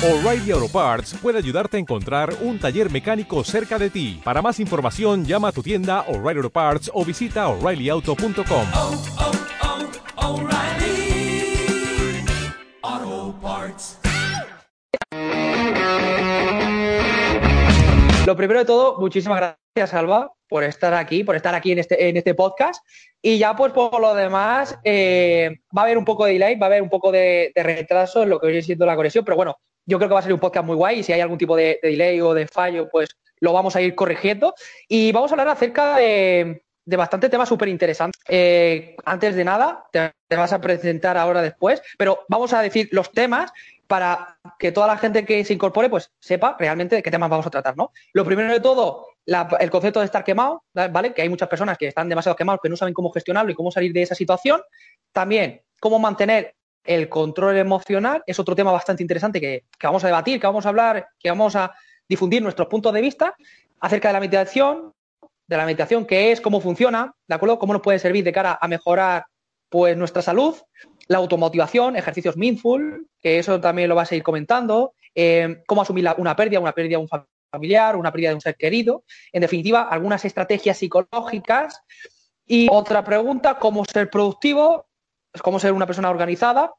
O'Reilly Auto Parts puede ayudarte a encontrar un taller mecánico cerca de ti. Para más información, llama a tu tienda O'Reilly Auto Parts o visita oreillyauto.com. oh, oh, Parts. Lo primero de todo, muchísimas gracias, Alba, por estar aquí, por estar aquí en este, en este podcast. Y ya, pues, por lo demás, eh, va a haber un poco de delay, va a haber un poco de, de retraso en lo que viene siendo la conexión, pero bueno, yo creo que va a ser un podcast muy guay y si hay algún tipo de, de delay o de fallo, pues lo vamos a ir corrigiendo. Y vamos a hablar acerca de, bastante temas súper interesantes. Eh, antes de nada, te, vas a presentar ahora después, pero vamos a decir los temas para que toda la gente que se incorpore pues sepa realmente de qué temas vamos a tratar, ¿no? Lo primero de todo, el concepto de estar quemado, ¿vale? Que hay muchas personas que están demasiado quemados, que no saben cómo gestionarlo y cómo salir de esa situación. También, cómo mantener el control emocional, es otro tema bastante interesante que, que vamos a debatir, que vamos a hablar, que vamos a difundir nuestros puntos de vista acerca de la meditación, de la meditación, qué es, cómo funciona, ¿de acuerdo? Cómo nos puede servir de cara a mejorar pues nuestra salud, la automotivación, ejercicios mindful, que eso también lo vas a ir comentando, eh, cómo asumir una pérdida, una pérdida de un familiar, una pérdida de un ser querido, en definitiva, algunas estrategias psicológicas y otra pregunta, cómo ser productivo, cómo ser una persona organizada,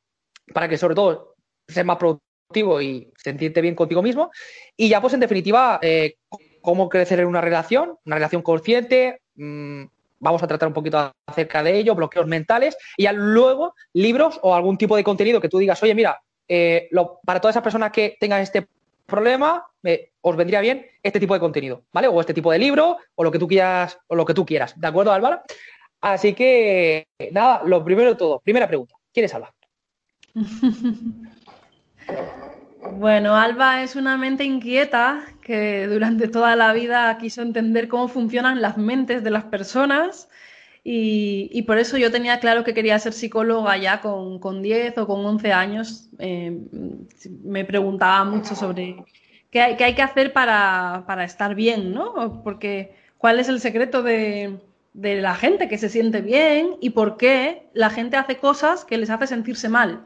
para que sobre todo ser más productivo y sentirte bien contigo mismo, y ya pues en definitiva, eh, cómo crecer en una relación, una relación consciente, mmm, vamos a tratar un poquito acerca de ello, bloqueos mentales, y ya luego libros o algún tipo de contenido que tú digas, oye, mira, eh, lo, para todas esas personas que tengan este problema, eh, os vendría bien este tipo de contenido, ¿vale? O este tipo de libro, o lo que tú quieras, o lo que tú quieras, ¿de acuerdo, Álvaro? Así que, nada, lo primero de todo, primera pregunta, ¿quién es Alba? Bueno, Alba es una mente inquieta que durante toda la vida quiso entender cómo funcionan las mentes de las personas y, por eso yo tenía claro que quería ser psicóloga ya con, con 10 o con 11 años. Eh, me preguntaba mucho sobre qué hay, qué hay que hacer para, para, estar bien, ¿no? Porque cuál es el secreto de, de la gente que se siente bien y por qué la gente hace cosas que les hace sentirse mal.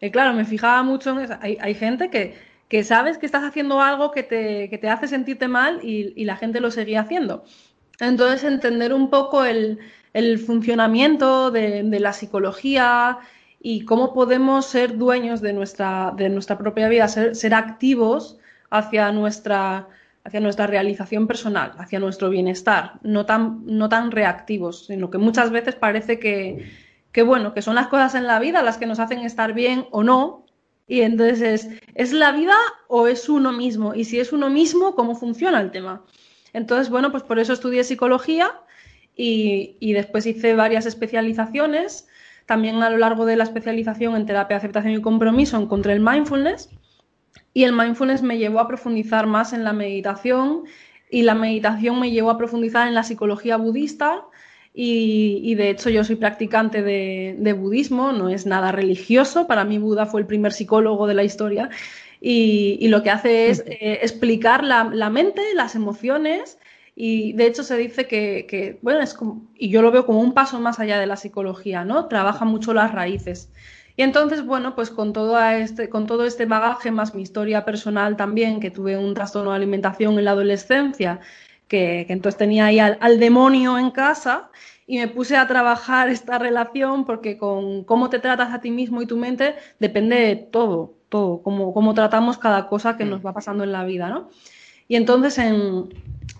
Y claro, me fijaba mucho en eso. Hay, hay gente que, que, sabes que estás haciendo algo que te, que te hace sentirte mal y, y, la gente lo seguía haciendo. Entonces, entender un poco el, el funcionamiento de, de, la psicología y cómo podemos ser dueños de nuestra, de nuestra propia vida, ser, ser activos hacia nuestra, hacia nuestra realización personal, hacia nuestro bienestar, no tan, no tan reactivos, sino que muchas veces parece que bueno, que son las cosas en la vida las que nos hacen estar bien o no. Y entonces es, ¿es la vida o es uno mismo? Y si es uno mismo, ¿cómo funciona el tema? Entonces, bueno, pues por eso estudié psicología y, y después hice varias especializaciones. También a lo largo de la especialización en terapia, aceptación y compromiso encontré el mindfulness. Y el mindfulness me llevó a profundizar más en la meditación y la meditación me llevó a profundizar en la psicología budista y, y, de hecho yo soy practicante de, de, budismo, no es nada religioso, para mí Buda fue el primer psicólogo de la historia y, y lo que hace es eh, explicar la, la, mente, las emociones y de hecho se dice que, que, bueno, es como, y yo lo veo como un paso más allá de la psicología, ¿no? Trabaja mucho las raíces. Y entonces, bueno, pues con todo, este, con todo este bagaje, más mi historia personal también, que tuve un trastorno de alimentación en la adolescencia, que, que entonces tenía ahí al, al, demonio en casa y me puse a trabajar esta relación porque con cómo te tratas a ti mismo y tu mente depende de todo, todo, cómo, cómo tratamos cada cosa que nos va pasando en la vida, ¿no? Y entonces en,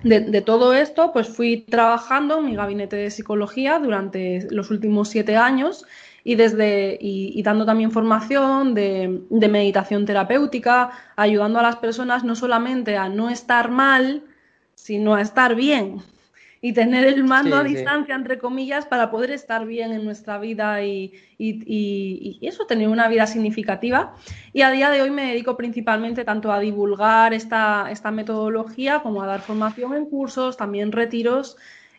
de, de, todo esto, pues fui trabajando en mi gabinete de psicología durante los últimos siete años y, desde, y, y dando también formación de, de meditación terapéutica, ayudando a las personas no solamente a no estar mal, sino a estar bien y tener el mando sí, a distancia, sí. entre comillas, para poder estar bien en nuestra vida y, y, y, y, eso, tener una vida significativa. Y a día de hoy me dedico principalmente tanto a divulgar esta, esta metodología como a dar formación en cursos, también retiros.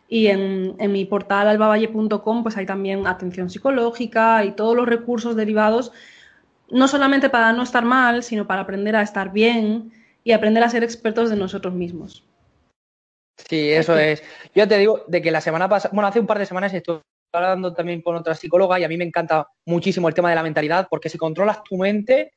Y en, en mi portal albavalle.com pues hay también atención psicológica y todos los recursos derivados, no solamente para no estar mal, sino para aprender a estar bien y aprender a ser expertos de nosotros mismos. Sí, eso es. Yo te digo de que la semana pasada, bueno, hace un par de semanas estuve hablando también con otra psicóloga y a mí me encanta muchísimo el tema de la mentalidad porque si controlas tu mente,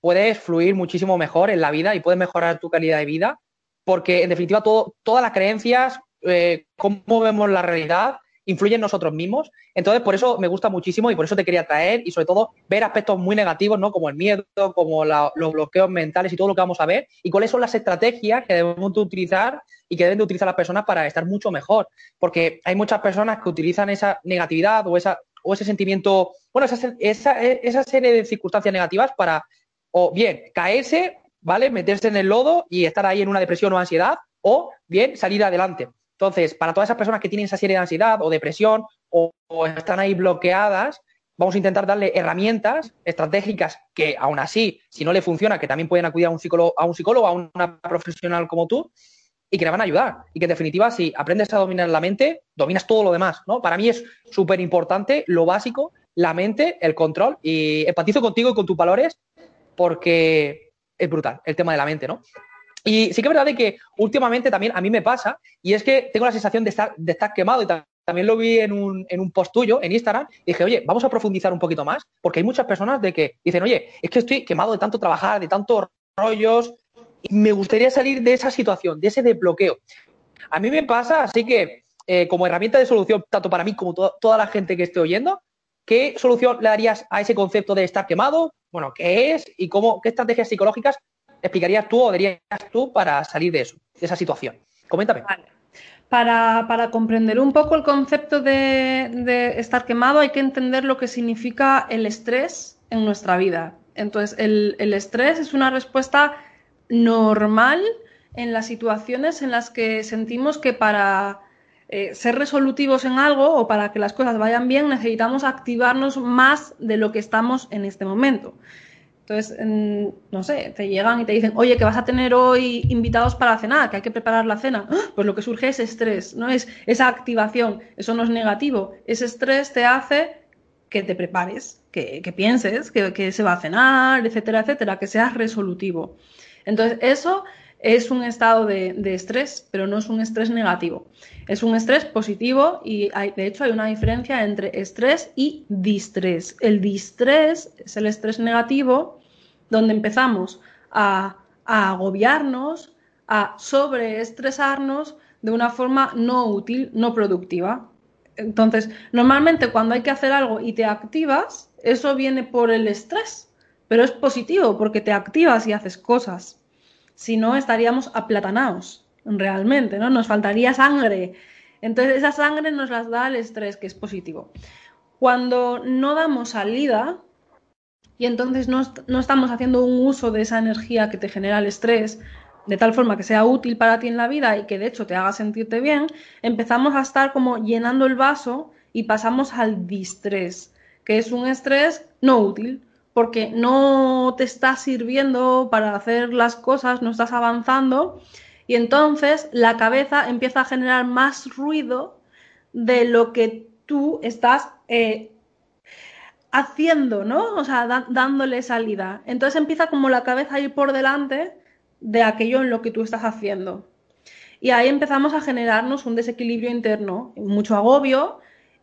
puedes fluir muchísimo mejor en la vida y puedes mejorar tu calidad de vida, porque en definitiva todo, todas las creencias, eh, cómo vemos la realidad, influyen en nosotros mismos. Entonces, por eso me gusta muchísimo y por eso te quería traer y sobre todo ver aspectos muy negativos, ¿no? Como el miedo, como los bloqueos mentales y todo lo que vamos a ver y cuáles son las estrategias que debemos utilizar y que deben de utilizar las personas para estar mucho mejor. Porque hay muchas personas que utilizan esa negatividad o esa o ese sentimiento, bueno, esa, esa, esa serie de circunstancias negativas para o bien caerse, ¿vale? Meterse en el lodo y estar ahí en una depresión o ansiedad, o bien salir adelante. Entonces, para todas esas personas que tienen esa serie de ansiedad o depresión o, están ahí bloqueadas, vamos a intentar darle herramientas estratégicas que aún así, si no le funciona, que también pueden acudir a un psicólogo, a un psicólogo, a una profesional como tú, y que le van a ayudar. Y que en definitiva, si aprendes a dominar la mente, dominas todo lo demás, ¿no? Para mí es súper importante lo básico, la mente, el control, y empatizo contigo y con tus valores porque es brutal el tema de la mente, ¿no? Y sí que es verdad de que últimamente también a mí me pasa, y es que tengo la sensación de estar, de estar quemado, y también lo vi en un, en un post tuyo en Instagram, y dije, oye, vamos a profundizar un poquito más, porque hay muchas personas de que dicen, oye, es que estoy quemado de tanto trabajar, de tantos rollos, y me gustaría salir de esa situación, de ese desbloqueo. A mí me pasa, así que eh, como herramienta de solución, tanto para mí como toda la gente que esté oyendo, ¿qué solución le darías a ese concepto de estar quemado? Bueno, ¿qué es y cómo, qué estrategias psicológicas explicarías tú o darías tú para salir de eso, de esa situación? Coméntame. Para, comprender un poco el concepto de, estar quemado hay que entender lo que significa el estrés en nuestra vida. Entonces, el, el estrés es una respuesta normal en las situaciones en las que sentimos que para eh, ser resolutivos en algo o para que las cosas vayan bien necesitamos activarnos más de lo que estamos en este momento. Entonces, no sé, te llegan y te dicen, oye, que vas a tener hoy invitados para cenar, que hay que preparar la cena. ¡Ah! Pues lo que surge es estrés, ¿no? Es esa activación. Eso no es negativo. Ese estrés te hace que te prepares, que, pienses que, se va a cenar, etcétera, etcétera, que seas resolutivo. Entonces, eso es un estado de, estrés, pero no es un estrés negativo. Es un estrés positivo y de hecho hay una diferencia entre estrés y distrés. El distrés es el estrés negativo donde empezamos a, agobiarnos, a sobreestresarnos de una forma no útil, no productiva. Entonces, normalmente cuando hay que hacer algo y te activas, eso viene por el estrés, pero es positivo porque te activas y haces cosas si no estaríamos aplatanados realmente, ¿no? Nos faltaría sangre. Entonces esa sangre nos las da el estrés, que es positivo. Cuando no damos salida y entonces no, no estamos haciendo un uso de esa energía que te genera el estrés, de tal forma que sea útil para ti en la vida y que de hecho te haga sentirte bien, empezamos a estar como llenando el vaso y pasamos al distrés, que es un estrés no útil porque no te está sirviendo para hacer las cosas, no estás avanzando y entonces la cabeza empieza a generar más ruido de lo que tú estás eh, haciendo, ¿no? O sea, dándole salida. Entonces empieza como la cabeza a ir por delante de aquello en lo que tú estás haciendo. Y ahí empezamos a generarnos un desequilibrio interno, mucho agobio,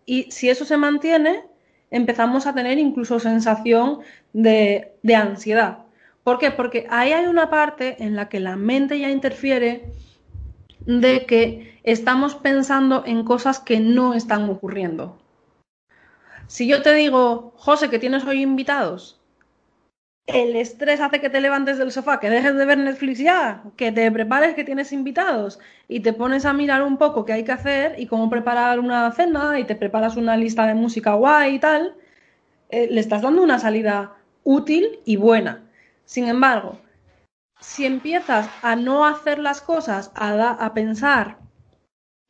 y si eso se mantiene, empezamos a tener incluso sensación de, ansiedad. ¿Por qué? Porque ahí hay una parte en la que la mente ya interfiere de que estamos pensando en cosas que no están ocurriendo. Si yo te digo, José, que tienes hoy invitados, el estrés hace que te levantes del sofá, que dejes de ver Netflix ya, que te prepares que tienes invitados y te pones a mirar un poco qué hay que hacer y cómo preparar una cena y te preparas una lista de música guay y tal, eh, le estás dando una salida útil y buena. Sin embargo, si empiezas a no hacer las cosas, a, a pensar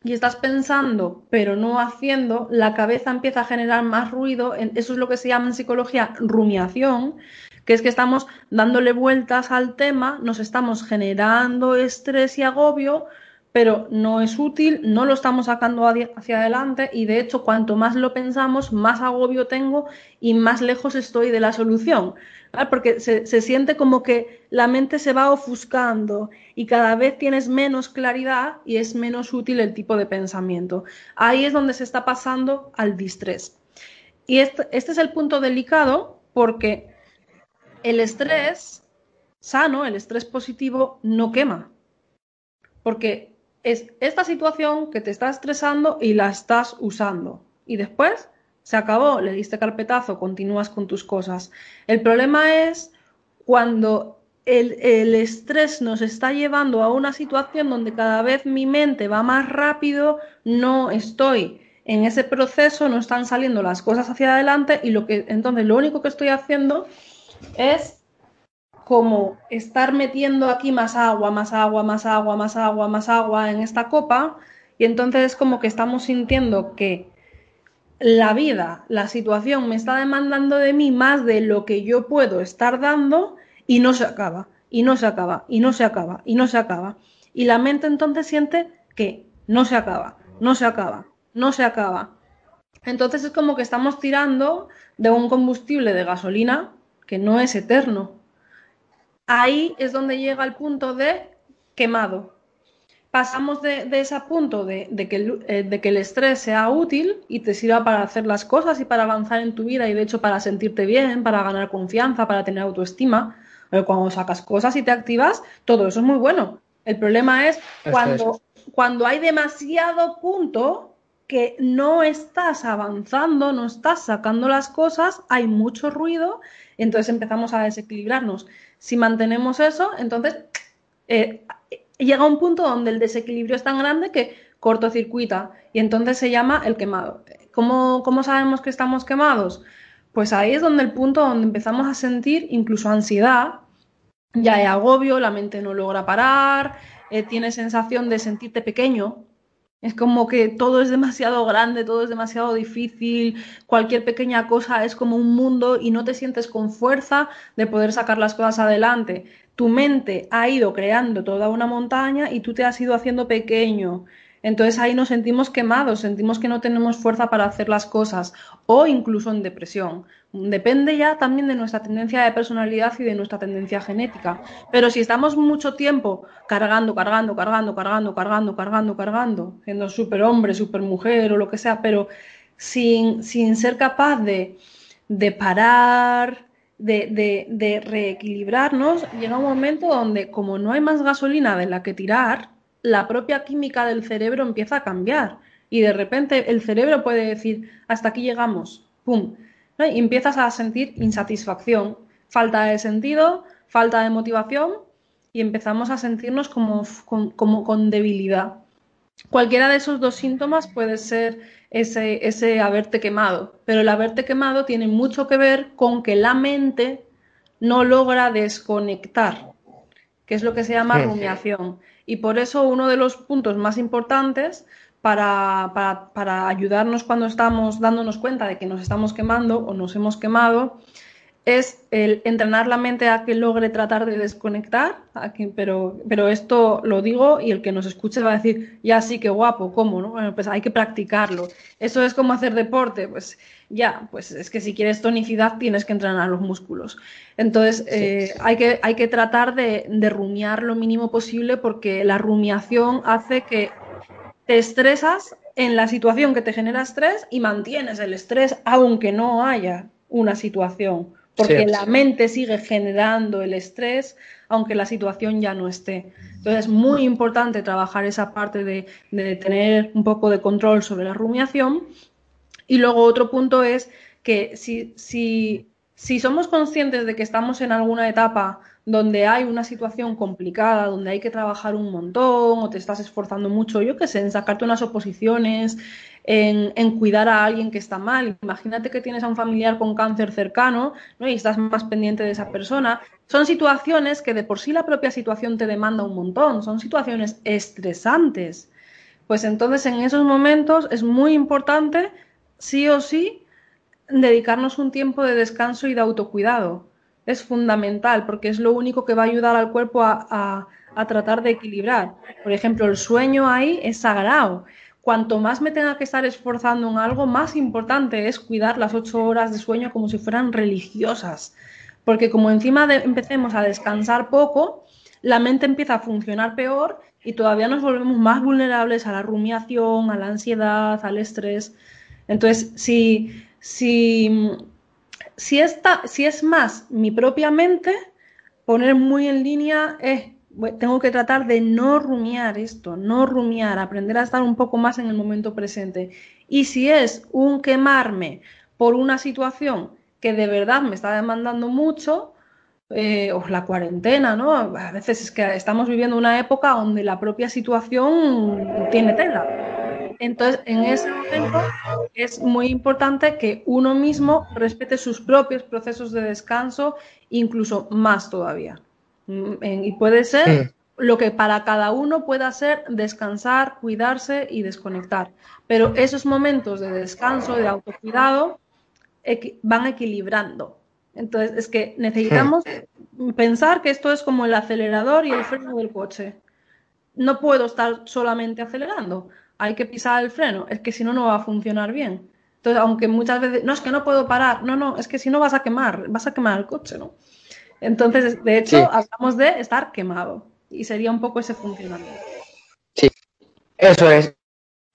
y estás pensando pero no haciendo, la cabeza empieza a generar más ruido, eso es lo que se llama en psicología rumiación, que es que estamos dándole vueltas al tema, nos estamos generando estrés y agobio, pero no es útil, no lo estamos sacando hacia adelante y de hecho cuanto más lo pensamos, más agobio tengo y más lejos estoy de la solución. Porque se, se, siente como que la mente se va ofuscando y cada vez tienes menos claridad y es menos útil el tipo de pensamiento. Ahí es donde se está pasando al distrés. Y este, este es el punto delicado porque el estrés sano, el estrés positivo, no quema. Porque es esta situación que te está estresando y la estás usando. Y después se acabó, le diste carpetazo, continúas con tus cosas. El problema es cuando el, el, estrés nos está llevando a una situación donde cada vez mi mente va más rápido, no estoy en ese proceso, no están saliendo las cosas hacia adelante y lo que entonces lo único que estoy haciendo es como estar metiendo aquí más agua, más agua, más agua, más agua, más agua en esta copa y entonces es como que estamos sintiendo que la vida, la situación me está demandando de mí más de lo que yo puedo estar dando y no se acaba, y no se acaba, y no se acaba, y no se acaba. Y la mente entonces siente que no se acaba, no se acaba, no se acaba. Entonces es como que estamos tirando de un combustible de gasolina que no es eterno. Ahí es donde llega el punto de quemado. Pasamos de, de ese punto de, de, que el, eh, de, que el, estrés sea útil y te sirva para hacer las cosas y para avanzar en tu vida y de hecho para sentirte bien, para ganar confianza, para tener autoestima. Pero cuando sacas cosas y te activas, todo eso es muy bueno. El problema es cuando, cuando hay demasiado punto que no estás avanzando, no estás sacando las cosas, hay mucho ruido, entonces empezamos a desequilibrarnos. Si mantenemos eso, entonces eh, llega un punto donde el desequilibrio es tan grande que cortocircuita y entonces se llama el quemado. ¿Cómo, ¿Cómo, sabemos que estamos quemados? Pues ahí es donde el punto donde empezamos a sentir incluso ansiedad, ya hay agobio, la mente no logra parar, eh, tiene sensación de sentirte pequeño, es como que todo es demasiado grande, todo es demasiado difícil, cualquier pequeña cosa es como un mundo y no te sientes con fuerza de poder sacar las cosas adelante. Tu mente ha ido creando toda una montaña y tú te has ido haciendo pequeño. Entonces ahí nos sentimos quemados, sentimos que no tenemos fuerza para hacer las cosas o incluso en depresión. Depende ya también de nuestra tendencia de personalidad y de nuestra tendencia genética. Pero si estamos mucho tiempo cargando, cargando, cargando, cargando, cargando, cargando, cargando, siendo súper hombre, súper mujer o lo que sea, pero sin, sin ser capaz de, de parar, de, de, de reequilibrarnos, llega un momento donde como no hay más gasolina de la que tirar, la propia química del cerebro empieza a cambiar y de repente el cerebro puede decir, hasta aquí llegamos, ¡pum! ¿no? Y empiezas a sentir insatisfacción, falta de sentido, falta de motivación y empezamos a sentirnos como, como con debilidad. Cualquiera de esos dos síntomas puede ser ese, ese haberte quemado, pero el haberte quemado tiene mucho que ver con que la mente no logra desconectar, que es lo que se llama rumiación. Y por eso uno de los puntos más importantes para, para, ayudarnos cuando estamos dándonos cuenta de que nos estamos quemando o nos hemos quemado es el entrenar la mente a que logre tratar de desconectar, pero, pero esto lo digo y el que nos escuche va a decir, ya sí, qué guapo, ¿cómo? No? Bueno, pues hay que practicarlo. Eso es como hacer deporte, pues ya, pues es que si quieres tonicidad tienes que entrenar los músculos. Entonces eh, hay, que, hay que tratar de, de rumiar lo mínimo posible porque la rumiación hace que te estresas en la situación que te genera estrés y mantienes el estrés aunque no haya una situación porque sí, la mente sigue generando el estrés aunque la situación ya no esté. Entonces es muy importante trabajar esa parte de, de, tener un poco de control sobre la rumiación. Y luego otro punto es que si, si, si somos conscientes de que estamos en alguna etapa donde hay una situación complicada, donde hay que trabajar un montón o te estás esforzando mucho, yo qué sé, en sacarte unas oposiciones, en, cuidar a alguien que está mal. Imagínate que tienes a un familiar con cáncer cercano ¿no? y estás más pendiente de esa persona. Son situaciones que de por sí la propia situación te demanda un montón, son situaciones estresantes. Pues entonces en esos momentos es muy importante, sí o sí, dedicarnos un tiempo de descanso y de autocuidado. Es fundamental porque es lo único que va a ayudar al cuerpo a, a, a tratar de equilibrar. Por ejemplo, el sueño ahí es sagrado cuanto más me tenga que estar esforzando en algo, más importante es cuidar las ocho horas de sueño como si fueran religiosas. Porque como encima de, empecemos a descansar poco, la mente empieza a funcionar peor y todavía nos volvemos más vulnerables a la rumiación, a la ansiedad, al estrés. Entonces, si, si, si, esta, si es más mi propia mente, poner muy en línea es, tengo que tratar de no rumiar esto, no rumiar, aprender a estar un poco más en el momento presente. Y si es un quemarme por una situación que de verdad me está demandando mucho, eh, o la cuarentena, ¿no? A veces es que estamos viviendo una época donde la propia situación tiene tela. Entonces, en ese momento es muy importante que uno mismo respete sus propios procesos de descanso, incluso más todavía. Mm, y puede ser lo que para cada uno pueda ser descansar, cuidarse y desconectar. Pero esos momentos de descanso, de autocuidado, van equilibrando. Entonces, es que necesitamos pensar que esto es como el acelerador y el freno del coche. No puedo estar solamente acelerando hay que pisar el freno, es que si no, no va a funcionar bien. Entonces, aunque muchas veces, no, es que no puedo parar, no, no, es que si no vas a quemar, vas a quemar el coche, ¿no? Entonces, de hecho, hablamos de estar quemado y sería un poco ese funcionamiento. Sí, eso es.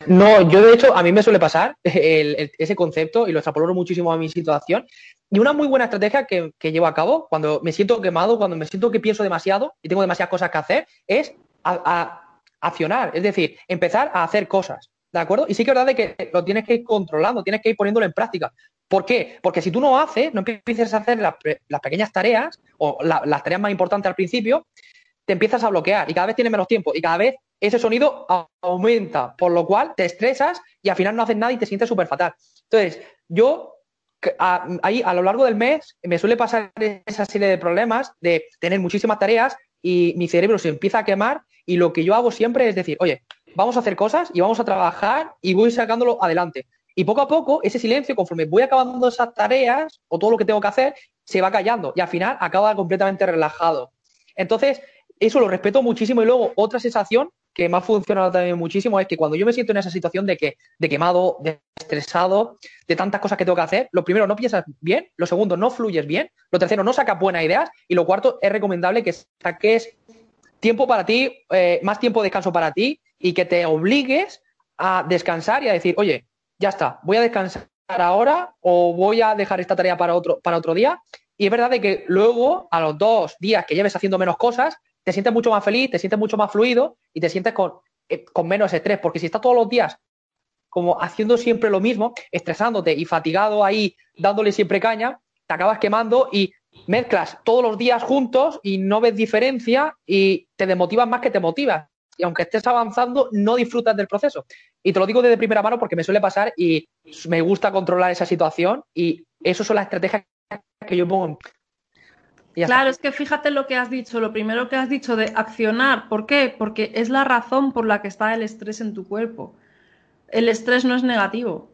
No, yo de hecho, a mí me suele pasar ese concepto y lo extrapolo muchísimo a mi situación. Y una muy buena estrategia que, llevo a cabo cuando me siento quemado, cuando me siento que pienso demasiado y tengo demasiadas cosas que hacer, es a accionar, es decir, empezar a hacer cosas, ¿de acuerdo? Y sí que es verdad de que lo tienes que ir controlando, tienes que ir poniéndolo en práctica. ¿Por qué? Porque si tú no haces, no empiezas a hacer las, pequeñas tareas o las tareas más importantes al principio, te empiezas a bloquear y cada vez tienes menos tiempo y cada vez ese sonido aumenta, por lo cual te estresas y al final no haces nada y te sientes súper fatal. Entonces, yo ahí a lo largo del mes me suele pasar esa serie de problemas de tener muchísimas tareas y mi cerebro se empieza a quemar y lo que yo hago siempre es decir, oye, vamos a hacer cosas y vamos a trabajar y voy sacándolo adelante. Y poco a poco, ese silencio, conforme voy acabando esas tareas o todo lo que tengo que hacer, se va callando y al final acaba completamente relajado. Entonces, eso lo respeto muchísimo. Y luego, otra sensación que me ha funcionado también muchísimo es que cuando yo me siento en esa situación de que de quemado, de estresado, de tantas cosas que tengo que hacer, lo primero, no piensas bien, lo segundo, no fluyes bien, lo tercero, no sacas buenas ideas y lo cuarto, es recomendable que saques tiempo para ti, eh, más tiempo de descanso para ti y que te obligues a descansar y a decir, oye, ya está, voy a descansar ahora o voy a dejar esta tarea para otro, para otro día. Y es verdad de que luego, a los dos días que lleves haciendo menos cosas, te sientes mucho más feliz, te sientes mucho más fluido y te sientes con, eh, con menos estrés. Porque si estás todos los días como haciendo siempre lo mismo, estresándote y fatigado ahí, dándole siempre caña, te acabas quemando y mezclas todos los días juntos y no ves diferencia y te desmotivas más que te motivas. Y aunque estés avanzando, no disfrutas del proceso. Y te lo digo desde primera mano porque me suele pasar y me gusta controlar esa situación y eso son las estrategias que yo pongo. Claro, es que fíjate lo que has dicho, lo primero que has dicho de accionar. ¿Por qué? Porque es la razón por la que está el estrés en tu cuerpo. El estrés no es negativo.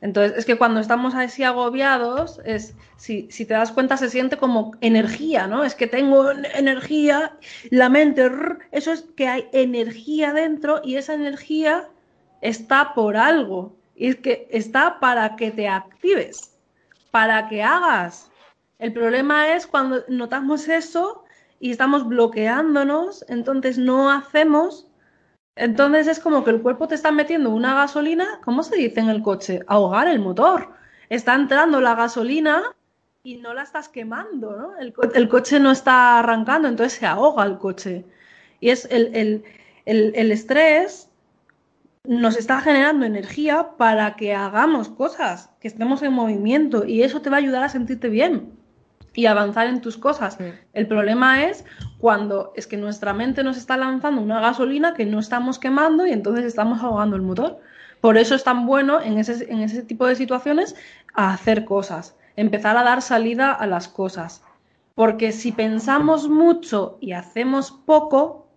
Entonces, es que cuando estamos así agobiados, es, si, si, te das cuenta, se siente como energía, ¿no? Es que tengo energía, la mente, eso es que hay energía dentro y esa energía está por algo. Y es que está para que te actives, para que hagas. El problema es cuando notamos eso y estamos bloqueándonos, entonces no hacemos entonces es como que el cuerpo te está metiendo una gasolina, ¿cómo se dice en el coche? Ahogar el motor. Está entrando la gasolina y no la estás quemando, ¿no? El, coche no está arrancando, entonces se ahoga el coche. Y es el, el estrés nos está generando energía para que hagamos cosas, que estemos en movimiento y eso te va a ayudar a sentirte bien y avanzar en tus cosas. El problema es cuando es que nuestra mente nos está lanzando una gasolina que no estamos quemando y entonces estamos ahogando el motor. Por eso es tan bueno en ese, en ese tipo de situaciones hacer cosas, empezar a dar salida a las cosas. Porque si pensamos mucho y hacemos poco,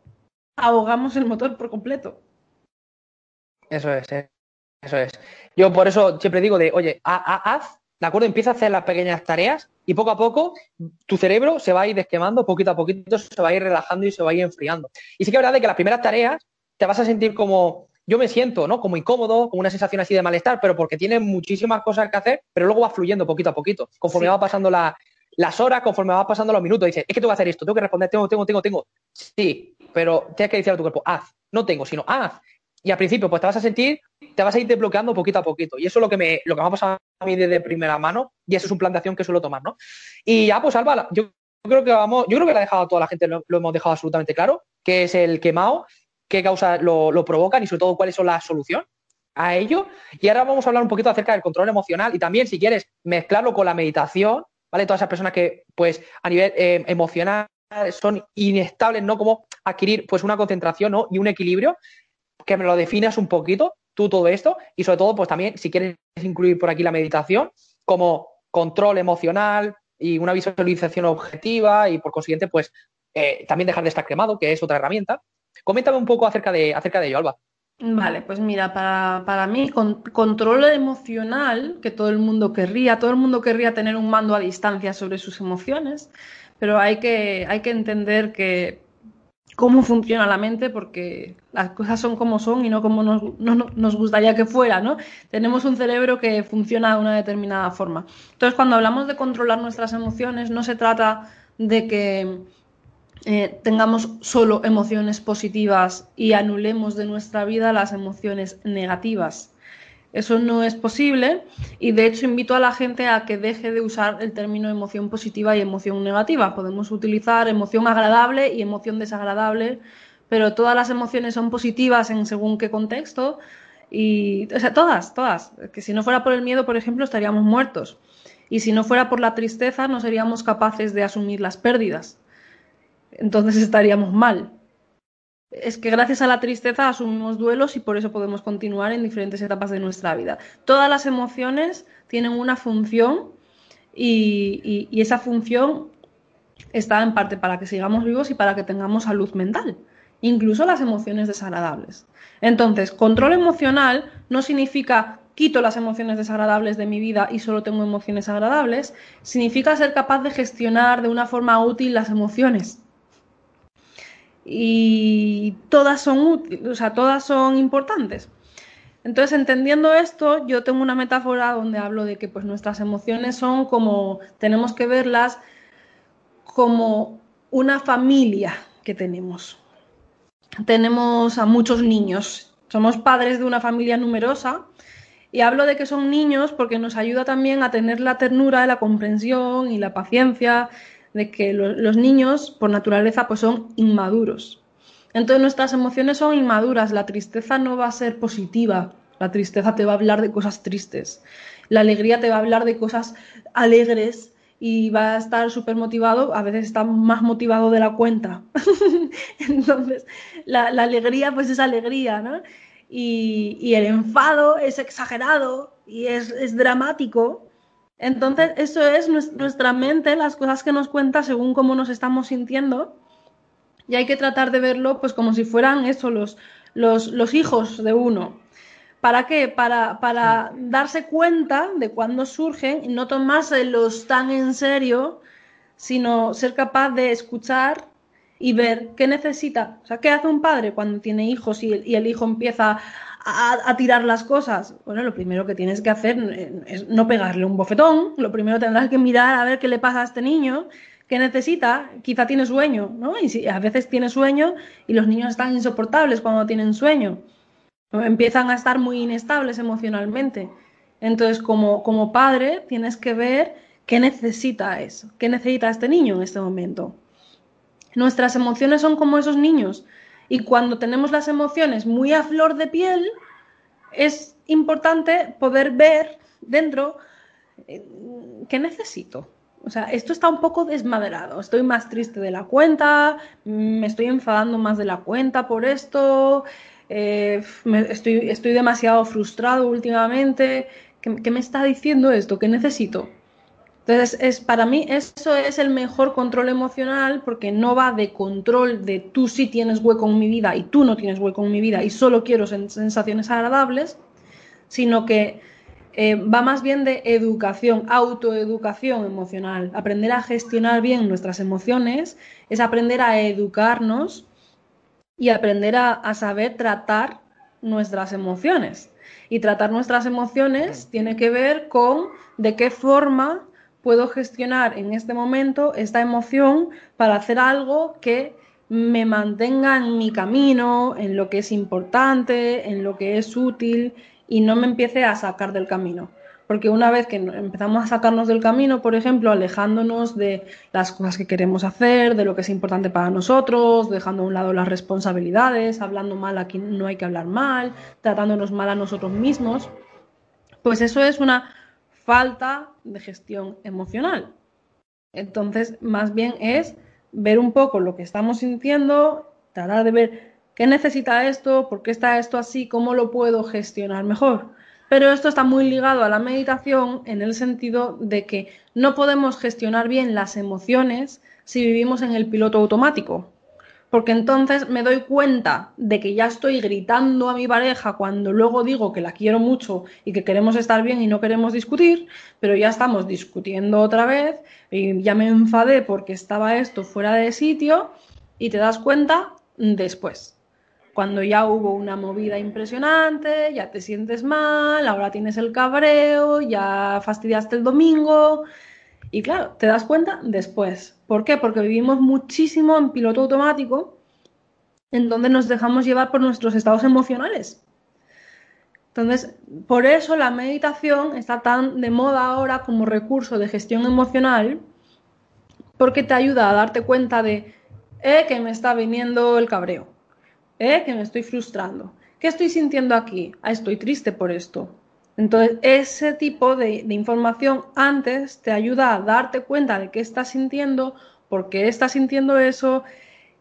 ahogamos el motor por completo. Eso es, eh, eso es. Yo por eso siempre digo de, oye, haz ¿de acuerdo? Empieza a hacer las pequeñas tareas y poco a poco tu cerebro se va a ir desquemando, poquito a poquito se va a ir relajando y se va a ir enfriando. Y sí que es verdad de que las primeras tareas te vas a sentir como, yo me siento, ¿no? Como incómodo, como una sensación así de malestar, pero porque tienes muchísimas cosas que hacer, pero luego va fluyendo poquito a poquito, conforme va pasando las horas, conforme va pasando los minutos, dices, es que tengo que hacer esto, tengo que responder, tengo, tengo, tengo, tengo. Sí, pero tienes que decir a tu cuerpo, haz, no tengo, sino haz. Y al principio, pues te vas a sentir, te vas a ir desbloqueando poquito a poquito. Y eso es lo que me, lo que me ha pasado a mí desde primera mano, y eso es un plan de acción que suelo tomar, ¿no? Y ya, pues Alba, yo creo que vamos, yo creo que la ha dejado toda la gente, lo, hemos dejado absolutamente claro, que es el quemado, qué causas lo, lo provocan y sobre todo cuáles son las soluciones a ello. Y ahora vamos a hablar un poquito acerca del control emocional y también, si quieres, mezclarlo con la meditación, ¿vale? Todas esas personas que, pues, a nivel eh, emocional son inestables, ¿no? Como adquirir, pues, una concentración, ¿no? Y un equilibrio, que me lo definas un poquito, tú todo esto, y sobre todo, pues, también, si quieres incluir por aquí la meditación, como control emocional y una visualización objetiva y, por consiguiente, pues, eh, también dejar de estar quemado, que es otra herramienta. Coméntame un poco acerca de, acerca de ello, Alba. Vale, pues mira, para, para mí, con, control emocional, que todo el mundo querría, todo el mundo querría tener un mando a distancia sobre sus emociones, pero hay que, hay que entender que cómo funciona la mente porque las cosas son como son y no como nos, no, no, nos gustaría que fuera, ¿no? Tenemos un cerebro que funciona de una determinada forma. Entonces, cuando hablamos de controlar nuestras emociones, no se trata de que eh, tengamos solo emociones positivas y anulemos de nuestra vida las emociones negativas. Eso no es posible y de hecho invito a la gente a que deje de usar el término emoción positiva y emoción negativa. Podemos utilizar emoción agradable y emoción desagradable, pero todas las emociones son positivas en según qué contexto y, o sea, todas, todas. Que si no fuera por el miedo, por ejemplo, estaríamos muertos. Y si no fuera por la tristeza, no seríamos capaces de asumir las pérdidas entonces estaríamos mal. Es que gracias a la tristeza asumimos duelos y por eso podemos continuar en diferentes etapas de nuestra vida. Todas las emociones tienen una función y, esa función está en parte para que sigamos vivos y para que tengamos salud mental, incluso las emociones desagradables. Entonces, control emocional no significa quito las emociones desagradables de mi vida y solo tengo emociones agradables, significa ser capaz de gestionar de una forma útil las emociones y todas son útiles, o sea, todas son importantes. Entonces, entendiendo esto, yo tengo una metáfora donde hablo de que pues nuestras emociones son como tenemos que verlas como una familia que tenemos. Tenemos a muchos niños, somos padres de una familia numerosa y hablo de que son niños porque nos ayuda también a tener la ternura, la comprensión y la paciencia de que lo, los niños por naturaleza pues son inmaduros. Entonces nuestras emociones son inmaduras, la tristeza no va a ser positiva, la tristeza te va a hablar de cosas tristes, la alegría te va a hablar de cosas alegres y va a estar súper motivado, a veces está más motivado de la cuenta. Entonces, la, la, alegría pues es alegría, ¿no? Y, y el enfado es exagerado y es, es dramático, entonces, eso es nuestra mente, las cosas que nos cuenta según cómo nos estamos sintiendo. Y hay que tratar de verlo pues como si fueran eso, los, los, los hijos de uno. ¿Para qué? Para, para darse cuenta de cuándo surgen y no tomárselos tan en serio, sino ser capaz de escuchar y ver qué necesita. O sea, ¿qué hace un padre cuando tiene hijos y el, y el hijo empieza a, tirar las cosas? Bueno, lo primero que tienes que hacer es no pegarle un bofetón, lo primero tendrás que mirar a ver qué le pasa a este niño, qué necesita, quizá tiene sueño, ¿no? Y si, a veces tiene sueño y los niños están insoportables cuando tienen sueño, empiezan a estar muy inestables emocionalmente. Entonces, como, como padre, tienes que ver qué necesita eso, qué necesita este niño en este momento. Nuestras emociones son como esos niños, y cuando tenemos las emociones muy a flor de piel, es importante poder ver dentro eh, qué necesito. O sea, esto está un poco desmaderado. Estoy más triste de la cuenta, me estoy enfadando más de la cuenta por esto, eh, estoy, demasiado frustrado últimamente. ¿Qué, ¿Qué me está diciendo esto? ¿Qué necesito? Entonces, es, para mí eso es el mejor control emocional porque no va de control de tú sí tienes hueco en mi vida y tú no tienes hueco en mi vida y solo quiero sensaciones agradables, sino que eh, va más bien de educación, autoeducación emocional. Aprender a gestionar bien nuestras emociones es aprender a educarnos y aprender a, a saber tratar nuestras emociones. Y tratar nuestras emociones tiene que ver con de qué forma puedo gestionar en este momento esta emoción para hacer algo que me mantenga en mi camino, en lo que es importante, en lo que es útil y no me empiece a sacar del camino. Porque una vez que empezamos a sacarnos del camino, por ejemplo, alejándonos de las cosas que queremos hacer, de lo que es importante para nosotros, dejando a un lado las responsabilidades, hablando mal a quien no hay que hablar mal, tratándonos mal a nosotros mismos, pues eso es una falta de gestión emocional. Entonces, más bien es ver un poco lo que estamos sintiendo, tratar de ver qué necesita esto, por qué está esto así, cómo lo puedo gestionar mejor. Pero esto está muy ligado a la meditación en el sentido de que no podemos gestionar bien las emociones si vivimos en el piloto automático. Porque entonces me doy cuenta de que ya estoy gritando a mi pareja cuando luego digo que la quiero mucho y que queremos estar bien y no queremos discutir, pero ya estamos discutiendo otra vez y ya me enfadé porque estaba esto fuera de sitio y te das cuenta después cuando ya hubo una movida impresionante, ya te sientes mal, ahora tienes el cabreo, ya fastidiaste el domingo. Y claro, te das cuenta después. ¿Por qué? Porque vivimos muchísimo en piloto automático, en donde nos dejamos llevar por nuestros estados emocionales. Entonces, por eso la meditación está tan de moda ahora como recurso de gestión emocional, porque te ayuda a darte cuenta de eh, que me está viniendo el cabreo ¿eh? que me estoy frustrando. ¿Qué estoy sintiendo aquí? Ah, estoy triste por esto. Entonces, ese tipo de, información antes te ayuda a darte cuenta de qué estás sintiendo, por qué estás sintiendo eso,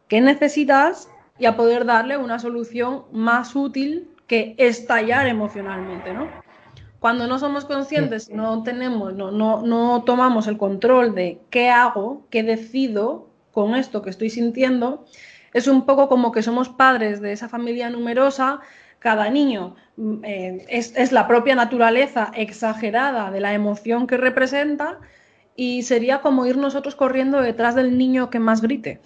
qué necesitas y a poder darle una solución más útil que estallar emocionalmente, ¿no? Cuando no somos conscientes, no tenemos, no, no, no tomamos el control de qué hago, qué decido con esto que estoy sintiendo, es un poco como que somos padres de esa familia numerosa, cada niño mm, eh, es, la propia naturaleza exagerada de la emoción que representa y sería como ir nosotros corriendo detrás del niño que más grite.